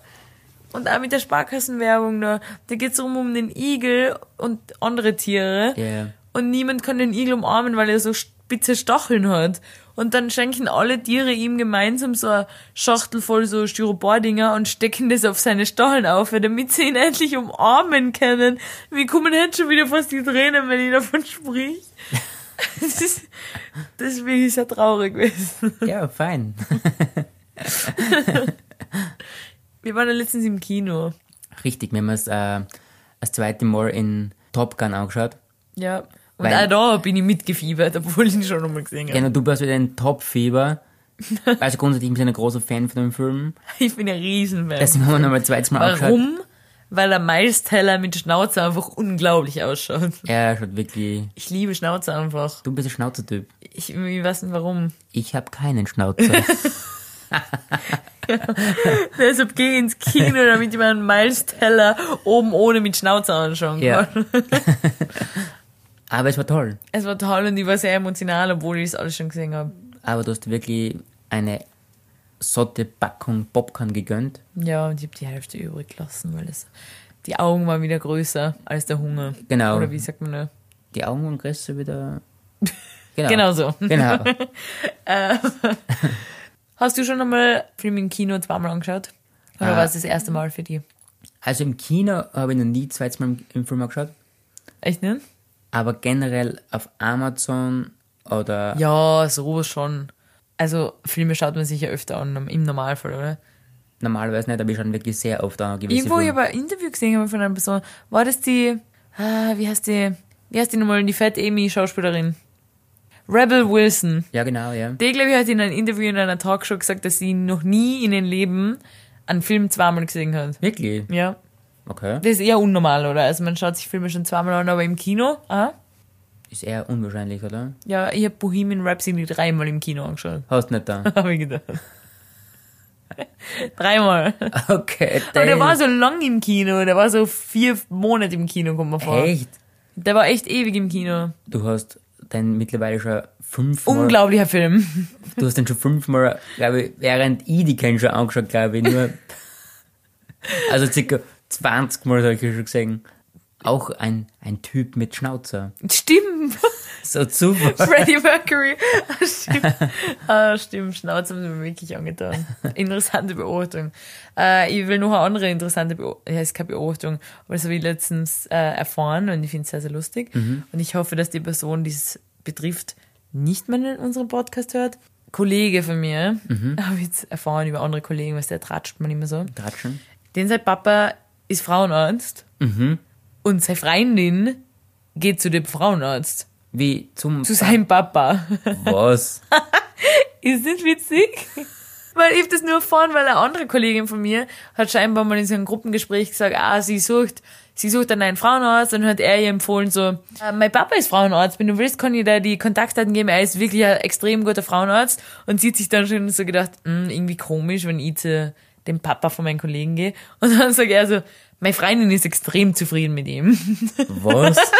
und auch mit der Sparkassenwerbung da, da geht's rum um den Igel und andere Tiere. Ja. Und niemand kann den Igel umarmen, weil er so spitze Stacheln hat. Und dann schenken alle Tiere ihm gemeinsam so eine Schachtel voll so Styropordinger und stecken das auf seine Stacheln auf, damit sie ihn endlich umarmen können. Mir kommen jetzt schon wieder fast die Tränen, wenn ich davon sprich. Das ist, das ist wirklich sehr traurig gewesen. Ja, fein. Wir waren ja letztens im Kino. Richtig, wir haben es äh, das zweite Mal in Top Gun angeschaut. Ja. Und Weil- auch da bin ich mitgefiebert, obwohl ich ihn schon nochmal gesehen habe. Genau, du bist wieder in Top-Fieber. Also grundsätzlich, ich bin ein großer Fan von dem Film. Ich bin ein Riesenfan. Deswegen haben wir nochmal zweites Mal. Warum? Weil der Miles Teller mit Schnauze einfach unglaublich ausschaut. Er schaut wirklich... Ich liebe Schnauze einfach. Du bist ein Schnauzertyp. Ich, ich weiß nicht warum. Ich habe keinen Schnauzer. Deshalb gehe ich ins Kino, damit ich mir einen Miles Teller oben ohne mit Schnauze anschauen Ja. Aber es war toll. Es war toll und ich war sehr emotional, obwohl ich das alles schon gesehen habe. Aber du hast wirklich eine sotte Packung Popcorn gegönnt. Ja, und ich habe die Hälfte übrig gelassen, weil das, die Augen waren wieder größer als der Hunger. Genau. Oder wie sagt man da? Die Augen und Größe wieder... Genau. Genau so. Genau. Hast du schon einmal Film im Kino zweimal angeschaut? Oder Ah. war es das erste Mal für dich? Also im Kino habe ich noch nie zweites Mal im- im Film angeschaut. Echt nicht? Aber generell auf Amazon oder... Ja, so schon. Also Filme schaut man sich ja öfter an, im Normalfall, oder? Normalerweise nicht, aber ich schaue wirklich sehr oft an gewisse Irgendwo, ich Filme. habe ein Interview gesehen habe von einer Person. War das die, ah, wie heißt die, wie heißt die nochmal, die Fat Amy Schauspielerin? Rebel Wilson. Ja, genau, ja. Die, glaube ich, hat in einem Interview in einer Talkshow gesagt, dass sie noch nie in ihrem Leben einen Film zweimal gesehen hat. Wirklich? Ja. Okay. Das ist eher unnormal, oder? Also man schaut sich Filme schon zweimal an, aber im Kino, ah, Ist eher unwahrscheinlich, oder? ja, ich habe Bohemian Rhapsody dreimal im Kino angeschaut. Hast nicht da. habe ich gedacht. dreimal. Okay, Aber der damn. war so lang im Kino, der war so vier Monate im Kino, kommt mir vor. Echt? Der war echt ewig im Kino. Du hast den mittlerweile schon fünfmal... Unglaublicher Film. Du hast den schon fünfmal, glaube ich, während ich die kenne, schon angeschaut, glaube ich. Nur... also circa 20 Mal habe ich schon gesehen. Auch ein, ein Typ mit Schnauzer. Stimmt. So super. Freddie Mercury. Ah, stimmt. Ah, stimmt. Schnauze haben sie mir wirklich angetan. Interessante Beobachtung. Äh, ich will noch eine andere interessante Beobachtung. Ja, ist keine Beobachtung, aber das habe ich letztens äh, erfahren und ich finde es sehr, sehr lustig. Und ich hoffe, dass die Person, die es betrifft, nicht mehr in unserem Podcast hört. Kollege von mir, habe ich jetzt erfahren über andere Kollegen, was der tratscht man immer so. Tratschen. Den sein Papa ist Frauenarzt und seine Freundin geht zu dem Frauenarzt. Wie zum. Zu seinem Papa. Was? Ist das witzig? Weil ich das nur erfahren, weil eine andere Kollegin von mir hat scheinbar mal in so einem Gruppengespräch gesagt, ah, sie sucht, sie sucht einen neuen Frauenarzt und hat er ihr empfohlen so, "Ah, mein Papa ist Frauenarzt, wenn du willst, kann ich da die Kontaktdaten geben, er ist wirklich ein extrem guter Frauenarzt und sie hat sich dann schon so gedacht, hm, irgendwie komisch, wenn ich zu dem Papa von meinen Kollegen gehe und dann sagt er so, meine Freundin ist extrem zufrieden mit ihm. Was?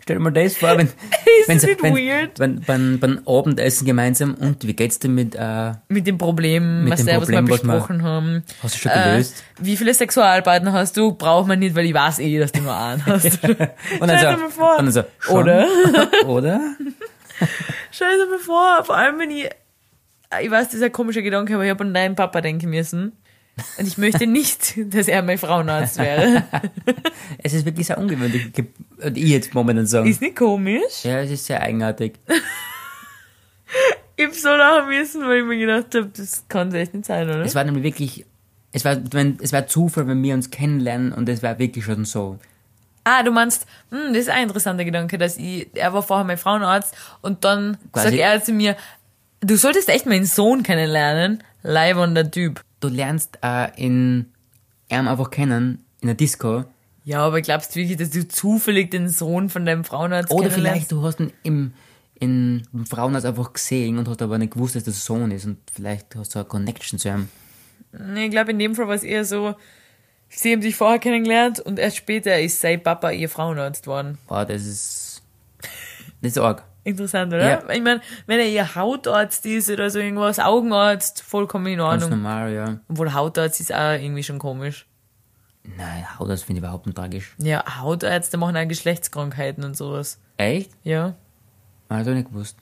Stell dir mal das vor, wenn, wenn, wenn, weird? wenn, beim, beim Abendessen gemeinsam und wie geht's dir mit, äh, mit dem Problem, Mit was, dem der, was wir Problem, was wir- besprochen haben. hast du schon Äh, gelöst? wie viele Sexualpartner hast du? Braucht man nicht, weil ich weiß eh, dass du nur einen hast. und dann Stell dir mal vor. und dann so, schon? Oder? Oder? Stell dir mal vor, vor allem wenn ich, ich weiß, das ist ein komischer Gedanke, aber ich habe an deinen Papa denken müssen. Und ich möchte nicht, dass er mein Frauenarzt wäre. Es ist wirklich sehr ungewöhnlich. ge- Und ich jetzt momentan sagen. Ist nicht komisch? Ja, es ist sehr eigenartig. Ich hab so lachen müssen, weil ich mir gedacht habe, das kann echt nicht sein, oder? Es war nämlich wirklich, es war, wenn, es war Zufall, wenn wir uns kennenlernen und es war wirklich schon so. Ah, du meinst, hm, das ist ein interessanter Gedanke, dass ich, er war vorher mein Frauenarzt und dann Quasi- sagt er zu mir, du solltest echt meinen Sohn kennenlernen. Leibender Typ. Du lernst äh, in ihm einfach kennen, in der Disco. Ja, aber glaubst du wirklich, dass du zufällig den Sohn von deinem Frauenarzt Oder vielleicht du hast ihn im, in im Frauenhaus einfach gesehen und hast aber nicht gewusst, dass das Sohn ist und vielleicht hast du eine Connection zu ihm. Nee, ich glaube, in dem Fall war es eher so, sie haben sich vorher kennengelernt und erst später ist sein Papa ihr Frauenarzt worden. Boah, das ist, das ist arg. Interessant, oder? Ja. Ich meine, wenn er ihr Hautarzt ist oder so irgendwas, Augenarzt, vollkommen in Ganz Ordnung. normal, ja. Obwohl Hautarzt ist auch irgendwie schon komisch. Nein, Haut, das finde ich überhaupt nicht tragisch. Ja, Hautärzte machen auch Geschlechtskrankheiten und sowas. Echt? Ja. Also nicht gewusst.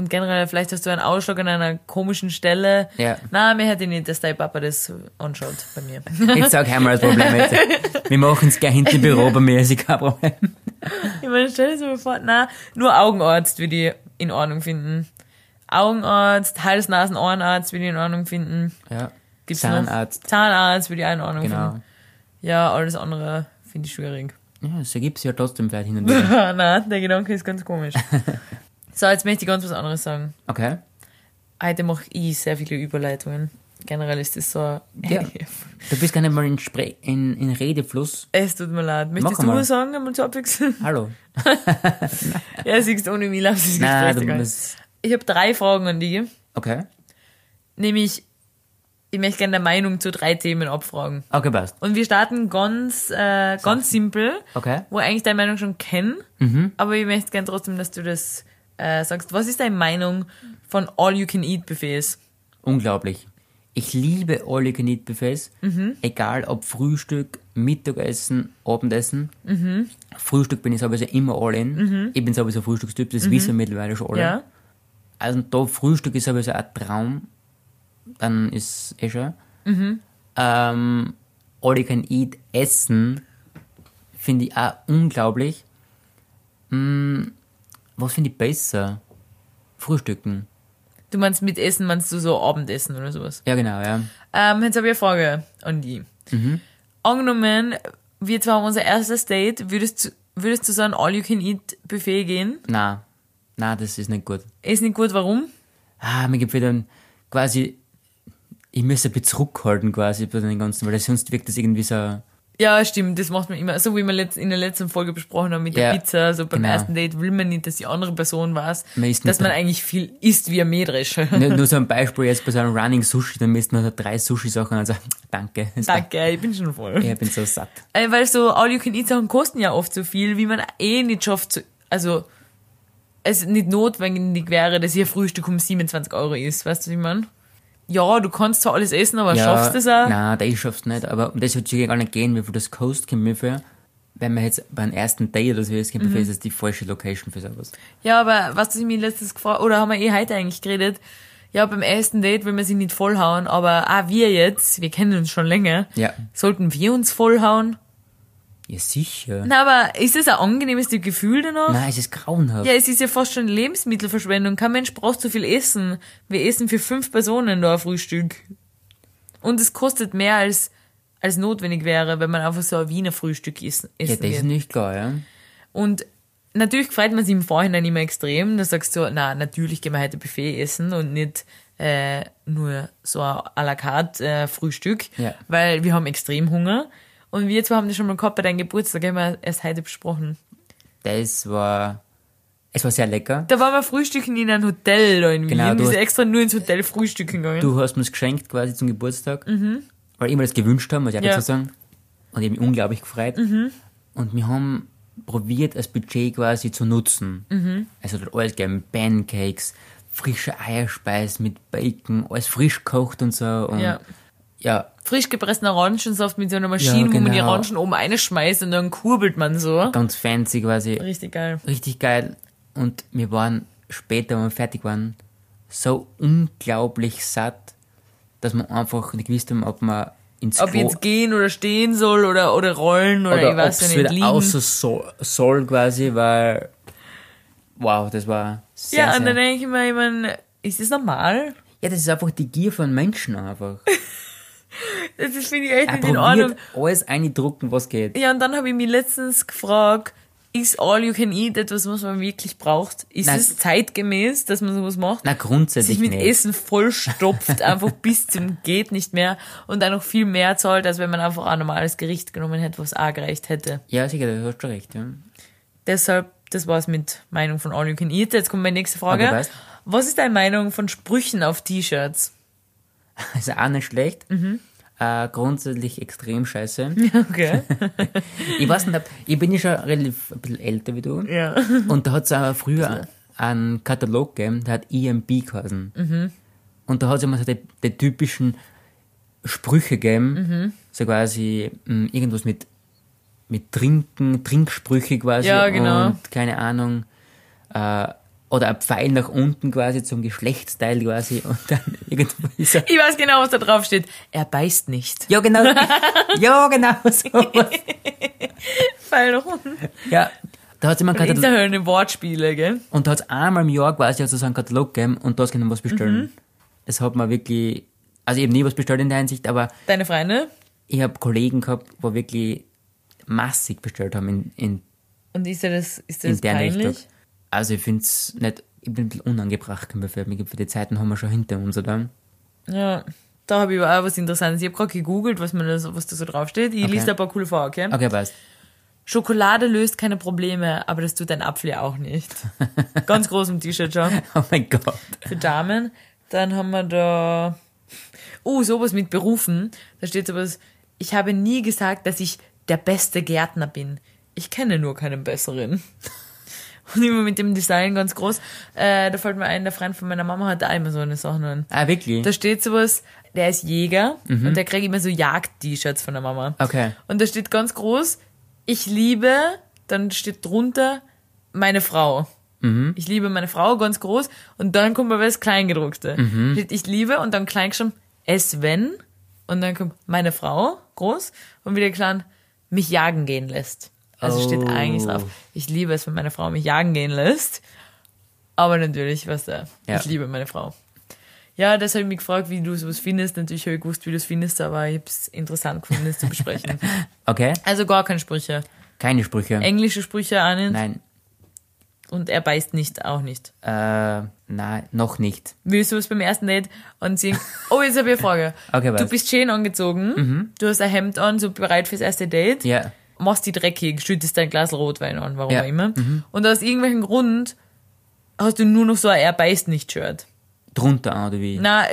Und generell, vielleicht hast du einen Ausschlag an einer komischen Stelle. Ja. Na, mir hätte nicht, dass dein Papa das anschaut bei mir. Jetzt sag einmal das Problem jetzt. Wir machen es gleich hinten im Büro, bei mir ist kein Problem. Ich meine, stell dir so vor, na, nur Augenarzt würde ich in Ordnung finden. Augenarzt, Hals-, Nasen-, Ohrenarzt würde ich in Ordnung finden. Ja. Gibt's Zahnarzt. Noch? Zahnarzt würde ich auch in Ordnung Genau. finden. Ja, alles andere finde ich schwierig. Ja, es ergibt sich ja trotzdem vielleicht hin und wieder. na, der Gedanke ist ganz komisch. so, jetzt möchte ich ganz was anderes sagen. Okay. Heute mache ich sehr viele Überleitungen. Generell ist das so. Ja. Du bist gar nicht mal in, Spre in, in Redefluss. Es tut mir leid. Möchtest Mach du mal. was sagen, einmal zu abwechseln? Hallo. ja, siehst du, ohne mich läuft das Nein, Gespräch du. Ich habe drei Fragen an dich. Okay. Nämlich, ich möchte gerne der Meinung zu drei Themen abfragen. Okay, passt. Und wir starten ganz, äh, ganz simpel, Okay. wo ich eigentlich deine Meinung schon kenne. Mhm. Aber ich möchte gerne trotzdem, dass du das äh, sagst. Was ist deine Meinung von All-You-Can-Eat-Buffets? Unglaublich. Ich liebe All You Can Eat Buffets. Egal ob Frühstück, Mittagessen, Abendessen. Frühstück bin ich sowieso immer all in. Ich bin sowieso Frühstückstyp, das wissen wir mittlerweile schon alle. Ja? Also da Frühstück ist sowieso ein Traum. Dann ist eh schon. Ähm, All You Can Eat Essen finde ich auch unglaublich. Hm, was finde ich besser? Frühstücken. Du meinst mit Essen, meinst du so Abendessen oder sowas? Ja, genau, ja. Ähm, jetzt habe ich eine Frage an die. Angenommen, wir zwei haben unser erstes Date, würdest, du- würdest du so ein All-You-Can-Eat-Buffet gehen? Na, na, das ist nicht gut. Ist nicht gut, warum? ah, mir gibt wieder quasi, ich müsste ein bisschen zurückhalten quasi bei den ganzen, weil sonst wirkt das irgendwie so, Ja, stimmt, das macht man immer. So wie wir letzt- in der letzten Folge besprochen haben mit der Ja, Pizza, so beim genau. ersten Date will man nicht, dass die andere Person weiß, Man isst dass nicht man eigentlich viel isst wie ein Mähdresch. nur, nur so ein Beispiel jetzt bei so einem Running Sushi, dann misst man so drei Sushi-Sachen und sagt, danke. Das war- Danke, ich bin schon voll. Ich bin so satt. Äh, Weil so All-You-Can-Eat-Sachen kosten ja oft so viel, wie man eh nicht schafft zu, also, es nicht notwendig wäre, dass ihr Frühstück um 27 Euro ist, weißt du, wie man? Ja, du kannst zwar alles essen, aber schaffst du es auch? Nein, das schaffst du nicht, aber um das wird sicher gar nicht gehen, wie viel das kommt mir für. wenn man jetzt beim ersten Date oder so ist, mhm. ist das die falsche Location für sowas. Ja, aber was ich mir letztens gefragt, oder haben wir eh heute eigentlich geredet, ja, beim ersten Date will man sich nicht vollhauen, aber ah, wir jetzt, wir kennen uns schon länger, Ja. sollten wir uns vollhauen? Ja, sicher. Na, aber ist das ein angenehmes Gefühl danach? Nein, es ist grauenhaft. Ja, es ist ja fast schon Lebensmittelverschwendung. Kein Mensch braucht so viel Essen. Wir essen für fünf Personen da ein Frühstück. Und es kostet mehr als, als notwendig wäre, wenn man einfach so ein Wiener Frühstück essen, ja, das ist geht. nicht klar, ja. Und natürlich freut man sich im Vorhinein immer extrem. Da sagst du, na, natürlich gehen wir heute Buffet essen und nicht äh, nur so ein à la carte äh, Frühstück, Ja. weil wir haben extrem Hunger. Und wir zwei haben das schon mal gehabt bei deinem Geburtstag, haben wir erst heute besprochen. Das war, es war sehr lecker. Da waren wir frühstücken in einem Hotel da in Wien. Genau, du wir sind extra nur ins Hotel frühstücken gegangen. Du hast mir es geschenkt quasi zum Geburtstag, weil ich mir das gewünscht habe, muss ich auch Ja. dazu sagen. Und ich habe mich unglaublich gefreut. Und wir haben probiert, das Budget quasi zu nutzen. Also dort alles gegeben, Pancakes, frische Eierspeis mit Bacon, alles frisch gekocht und so. Und Ja. Ja, Frisch gepressten Orangensaft mit so einer Maschine, Ja, wo man die genau. Orangen oben einschmeißt und dann kurbelt man so. ganz fancy quasi. Richtig geil. Richtig geil. Und wir waren später, wenn wir fertig waren, so unglaublich satt, dass wir einfach nicht gewusst haben, ob wir ins Ob Klo jetzt gehen oder stehen soll oder, oder rollen oder, oder ich weiß nicht, wieder liegen. außer so, soll quasi, weil wow, das war sehr, ja, und dann denke ich mir, ich mein, ist das normal? ja, das ist einfach die Gier von Menschen einfach. Das finde ich echt Er nicht in Ordnung. alles eindrucken, was geht. Ja, und dann habe ich mich letztens gefragt, ist All You Can Eat etwas, was man wirklich braucht? Ist Nein. es zeitgemäß, dass man sowas macht? Na, grundsätzlich sich mit nicht. Essen vollstopft, einfach bis zum geht nicht mehr und dann noch viel mehr zahlt, als wenn man einfach ein normales Gericht genommen hätte, was auch gereicht hätte. Ja, sicher, du hast schon recht. Ja. Deshalb, das war's mit Meinung von All You Can Eat. Jetzt kommt meine nächste Frage. Passt. was ist deine Meinung von Sprüchen auf T-Shirts? Also auch nicht schlecht. Mhm. Äh, grundsätzlich extrem scheiße. Okay. ich weiß nicht, ich bin ja schon relativ ein bisschen älter wie du. ja. Und da hat es aber früher einen Katalog gegeben, der hat EMB geheißen. Mhm. Und da hat es immer so die, die typischen Sprüche gegeben, Mhm. so quasi mh, irgendwas mit, mit Trinken, Trinksprüche quasi. Ja, genau. Und keine Ahnung, äh, oder ein Pfeil nach unten quasi zum Geschlechtsteil quasi und dann irgendwo ist er. Ich weiß genau, was da drauf steht. Er beißt nicht. Ja, genau. ja, genau. So. Pfeil nach unten. Ja, da hat es immer einen Ich Katalog. da hören Wortspiele, gell? Und da hat es einmal im Jahr quasi also so einen Katalog gegeben und da kann man was bestellen. Mhm. Das hat man wirklich, also ich habe nie was bestellt in der Hinsicht, aber Deine Freunde? ich habe Kollegen gehabt, wo wirklich massig bestellt haben in, in, Und ist dir das, ist das der peinlich? Richtung. Also ich finde es nicht, ich bin ein bisschen unangebracht, kann man für mich. Für die Zeiten haben wir schon hinter uns, oder? Ja. Da habe ich aber auch was Interessantes. Ich habe gerade gegoogelt, was, man da, so- was da so draufsteht. Ich Okay. lese da ein paar coole vor, okay? Okay, passt. Schokolade löst keine Probleme, aber das tut dein Apfel ja auch nicht. Ganz groß im T-Shirt schon. Oh mein Gott. Für Damen. Dann haben wir da, oh, sowas mit Berufen. Da steht sowas, ich habe nie gesagt, dass ich der beste Gärtner bin. Ich kenne nur keinen besseren. Und immer mit dem Design ganz groß. Äh, da fällt mir ein, der Freund von meiner Mama hat da immer so eine Sache an. Ah, wirklich? Da steht sowas, der ist Jäger und der kriegt immer so Jagd-T-Shirts von der Mama. Okay. Und da steht ganz groß, ich liebe, dann steht drunter, meine Frau. Ich liebe meine Frau, ganz groß. Und dann kommt aber das Kleingedruckte. Steht, ich liebe und dann klein geschrieben, es wenn. Und dann kommt meine Frau, groß. Und wieder klein, mich jagen gehen lässt. Also steht Oh. eigentlich drauf, ich liebe es, wenn meine Frau mich jagen gehen lässt. Aber natürlich, was da, Ja. ich liebe meine Frau. Ja, das habe ich mich gefragt, wie du sowas findest. Natürlich habe ich gewusst, wie du es findest, aber ich habe es interessant gefunden, es zu besprechen. Okay. Also gar keine Sprüche. Keine Sprüche. Englische Sprüche auch nicht. Nein. Und er beißt nicht, auch nicht. Äh, nein, noch nicht. Willst du was beim ersten Date anziehen? Oh, jetzt habe ich eine Frage. Okay, was? du bist schön angezogen, du hast ein Hemd an, so bereit fürs erste Date, Ja. Machst die dreckig, schüttest dein Glas Rotwein an, warum Ja. auch immer. Und aus irgendwelchem Grund hast du nur noch so ein Er beißt nicht Shirt. Drunter oder wie? Na,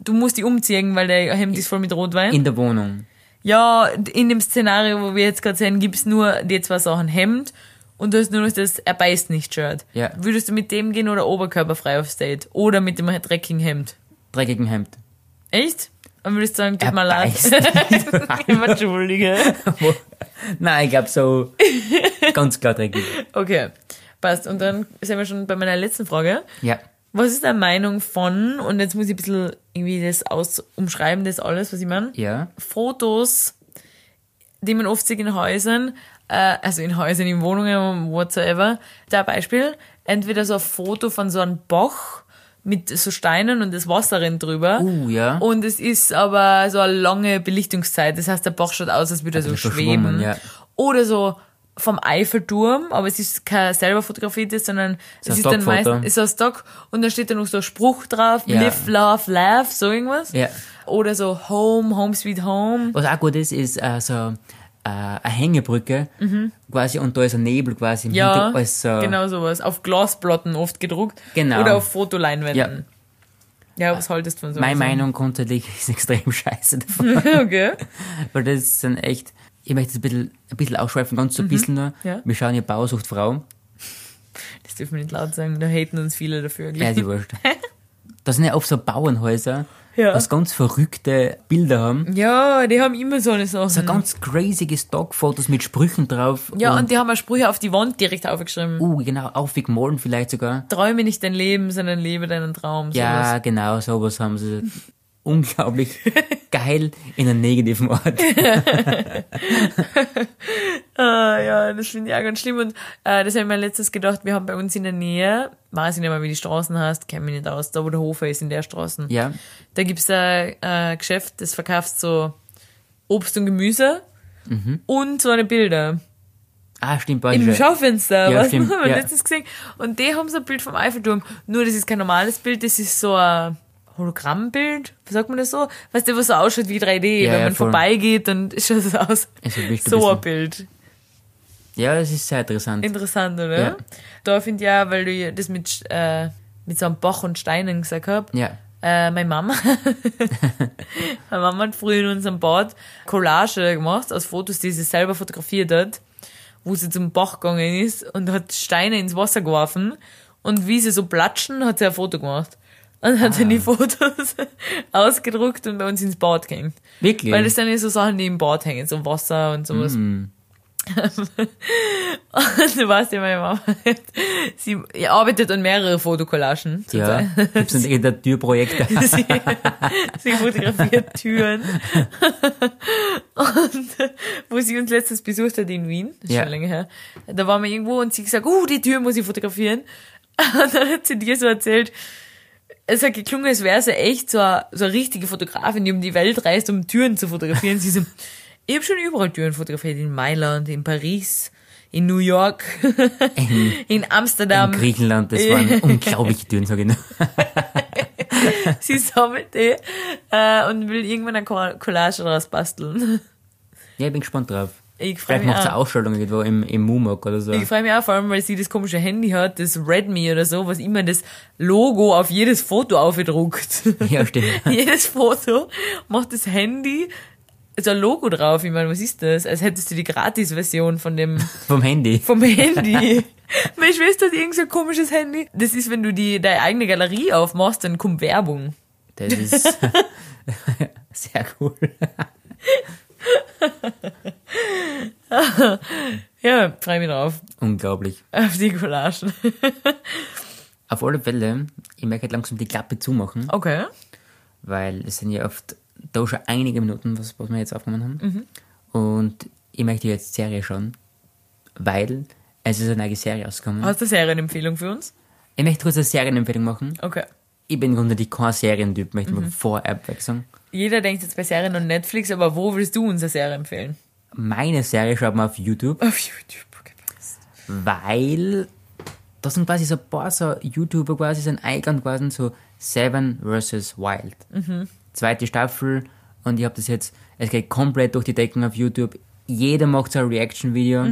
du musst die umziehen, weil der Hemd ist voll mit Rotwein. In der Wohnung. Ja, in dem Szenario, wo wir jetzt gerade sehen, gibt's nur die zwei Sachen Hemd und du hast nur noch das Er beißt nicht Shirt. Ja. Würdest du mit dem gehen oder oberkörperfrei aufs Date? Oder mit dem dreckigen Hemd? Dreckigen Hemd. Echt? Und würdest sagen, tut mir leid. Entschuldige. Nein, ich glaube so ganz klar dreckig. Okay, passt. Und dann sind wir schon bei meiner letzten Frage. Ja. Was ist deine Meinung von, und jetzt muss ich ein bisschen irgendwie das aus umschreiben, das alles, was ich meine? Ja. Fotos, die man oft sieht in Häusern, äh, also in Häusern, in Wohnungen, whatsoever. Da Beispiel, entweder so ein Foto von so einem Bach mit so Steinen und das Wasser rennt drüber. Uh, ja. Und es ist aber so eine lange Belichtungszeit. Das heißt, der Bach schaut aus, als würde er so Also schweben. ja. Oder so vom Eiffelturm, aber es ist kein selber fotografiertes, sondern So es ein ist dann meistens ist so ein Stock und dann steht da noch so ein Spruch drauf, Ja. live, love, laugh, so irgendwas. Ja. Oder so Home, Home Sweet Home. Was auch gut ist, ist so äh, eine Hängebrücke, quasi, und da ist ein Nebel quasi im Mhm. Ja, Hintergrund. als so, genau sowas. Auf Glasplatten oft gedruckt. Genau. Oder auf Fotoleinwänden. Ja, was haltest du von so Meine Meinung grundsätzlich ist extrem scheiße davon. okay. Weil das sind echt, ich möchte es ein bisschen, ein bisschen ausschweifen, ganz so ein bisschen nur. Mhm. Ja. Wir schauen hier Bausucht Frau. Das dürfen wir nicht laut sagen, da haten uns viele dafür. Ja, die wurscht. Das sind ja oft so Bauernhäuser, Ja. was ganz verrückte Bilder haben. Ja, die haben immer so eine Sachen. So ganz crazy Stockfotos mit Sprüchen drauf. ja, und die haben auch Sprüche auf die Wand direkt aufgeschrieben. uh, genau, aufgemahlen vielleicht sogar. Träume nicht dein Leben, sondern lebe deinen Traum. Ja, sowas. genau, sowas haben sie. Unglaublich geil in einem negativen Ort. Ah, ja, das finde ich auch ganz schlimm. Und äh, das habe ich mir letztes gedacht, wir haben bei uns in der Nähe, weiß ich nicht mehr, wie die Straßen heißt, kenne mich nicht aus, da wo der Hofer ist, in der Straßen. Ja, Da gibt's ein äh, Geschäft, das verkauft so Obst und Gemüse Mhm. und so eine Bilder. ah, stimmt, bei Im. Schaufenster, Ja, was stimmt, haben wir ja. letztens gesehen. Und die haben so ein Bild vom Eiffelturm. Nur das ist kein normales Bild, das ist so ein Hologrammbild. Wie sagt man das so? Weißt du, was so ausschaut wie 3D, Ja, wenn ja, man voll. vorbeigeht, dann schaut es aus. Also, So ein Bild. Ja, das ist sehr interessant. Interessant, oder? Ja. Da finde ich ja, weil du das mit, äh, mit so einem Bach und Steinen gesagt hast, ja. äh, meine Mama, meine Mama hat früher in unserem Bad Collage gemacht aus Fotos, die sie selber fotografiert hat, wo sie zum Bach gegangen ist und hat Steine ins Wasser geworfen und wie sie so platschen, hat sie ein Foto gemacht. Und hat dann die Ah. Fotos ausgedruckt und bei uns ins Bad gehängt. Wirklich? Weil das sind ja so Sachen, die im Bad hängen, so Wasser und sowas. Mm. Und du weißt ja, meine Mama, sie arbeitet an mehrere Fotocollagen. ja, gibt's ein irgendein Türprojekt? sie, sie fotografiert Türen. Und wo sie uns letztens besucht hat in Wien, das ist Ja. schon länger her, da waren wir irgendwo und sie gesagt, uh, die Tür muss ich fotografieren. Und dann hat sie dir so erzählt, es hat geklungen, als wäre sie echt so eine, so eine richtige Fotografin, die um die Welt reist, um Türen zu fotografieren. Sie so, ich habe schon überall Türen fotografiert, in Mailand, in Paris, in New York, in Amsterdam. In Griechenland, das waren unglaubliche Türen, sag ich nur. sie sammelt die äh, und will irgendwann eine Co- Collage daraus basteln. Ja, ich bin gespannt drauf. Ich Vielleicht mich macht sie eine Ausstellung irgendwo im, im Mumok oder so. Ich freue mich auch vor allem, weil sie das komische Handy hat, das Redmi oder so, was immer das Logo auf jedes Foto aufgedruckt. Ja, stimmt. jedes Foto macht das Handy so ein Logo drauf. Ich meine, was ist das? Als hättest du die Gratis-Version von dem Vom Handy. vom Handy. Meine Schwester hat irgend so ein komisches Handy. Das ist, wenn du die deine eigene Galerie aufmachst, dann kommt Werbung. Das ist sehr cool. Ja, freue mich drauf. Unglaublich. Auf die Collagen. Auf alle Fälle, ich möchte halt langsam die Klappe zumachen, Okay. weil es sind ja oft da schon einige Minuten, was, was wir jetzt aufgenommen haben. Mhm. Und ich möchte jetzt Serie schauen, weil es ist eine neue Serie rausgekommen. Hast du eine Serienempfehlung für uns? Ich möchte kurz eine Serienempfehlung machen. Okay. Ich bin grundsätzlich kein Serientyp, möchte Mhm. mal vorab wechseln. Jeder denkt jetzt bei Serien und Netflix, aber wo willst du uns eine Serie empfehlen? Meine Serie schaut man auf YouTube, Auf YouTube. Okay. weil das sind quasi so ein paar so YouTuber quasi sind eingeladen quasi so Seven vs. Wild. Mhm. Zweite Staffel und ich habe das jetzt, es geht komplett durch die Decken auf YouTube. Jeder macht so ein Reaction-Video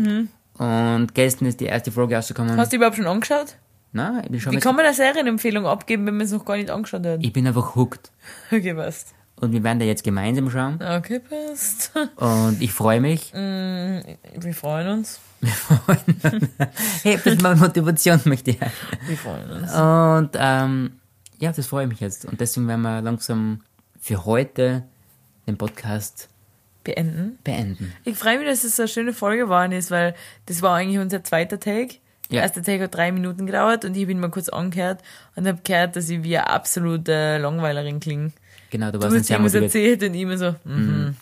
und gestern ist die erste Folge rausgekommen. Mhm. Hast du überhaupt schon angeschaut? Nein, ich bin schon Wie kann man eine Serienempfehlung abgeben, wenn man es noch gar nicht angeschaut hat? ich bin einfach hooked. Okay, passt. Und wir werden da jetzt gemeinsam schauen Okay, passt. und ich freue mich. Wir freuen uns. Hey, ein bisschen Motivation möchte ich. Wir freuen uns. Und ähm, ja, das freue ich mich jetzt. Und deswegen werden wir langsam für heute den Podcast Beenden. beenden. Ich freue mich, dass es so eine schöne Folge geworden ist, weil das war eigentlich unser zweiter Take. Der Ja. erste Take hat drei Minuten gedauert und ich bin mal kurz angehört und habe gehört, dass ich wie eine absolute Langweilerin klinge. Genau, du Du warst ein hast irgendwas motiviert. erzählt und immer so, mhm.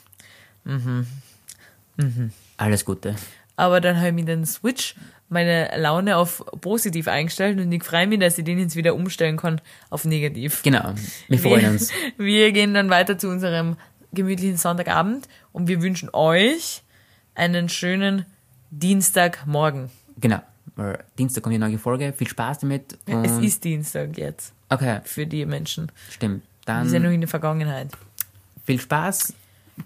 Alles Gute. Aber dann habe ich mir den Switch, meine Laune auf positiv eingestellt und ich freue mich, dass ich den jetzt wieder umstellen kann auf negativ. Genau, wir freuen wir, uns. Wir gehen dann weiter zu unserem gemütlichen Sonntagabend und wir wünschen euch einen schönen Dienstagmorgen. Genau, weil Dienstag kommt die neue Folge. Viel Spaß damit. Es ist Dienstag jetzt Okay, für die Menschen. stimmt. Wir sind ja Dann noch in der Vergangenheit. viel Spaß.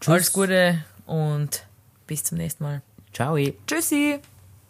Tschüss. Alles Gute und bis zum nächsten Mal. Ciao. Tschüssi!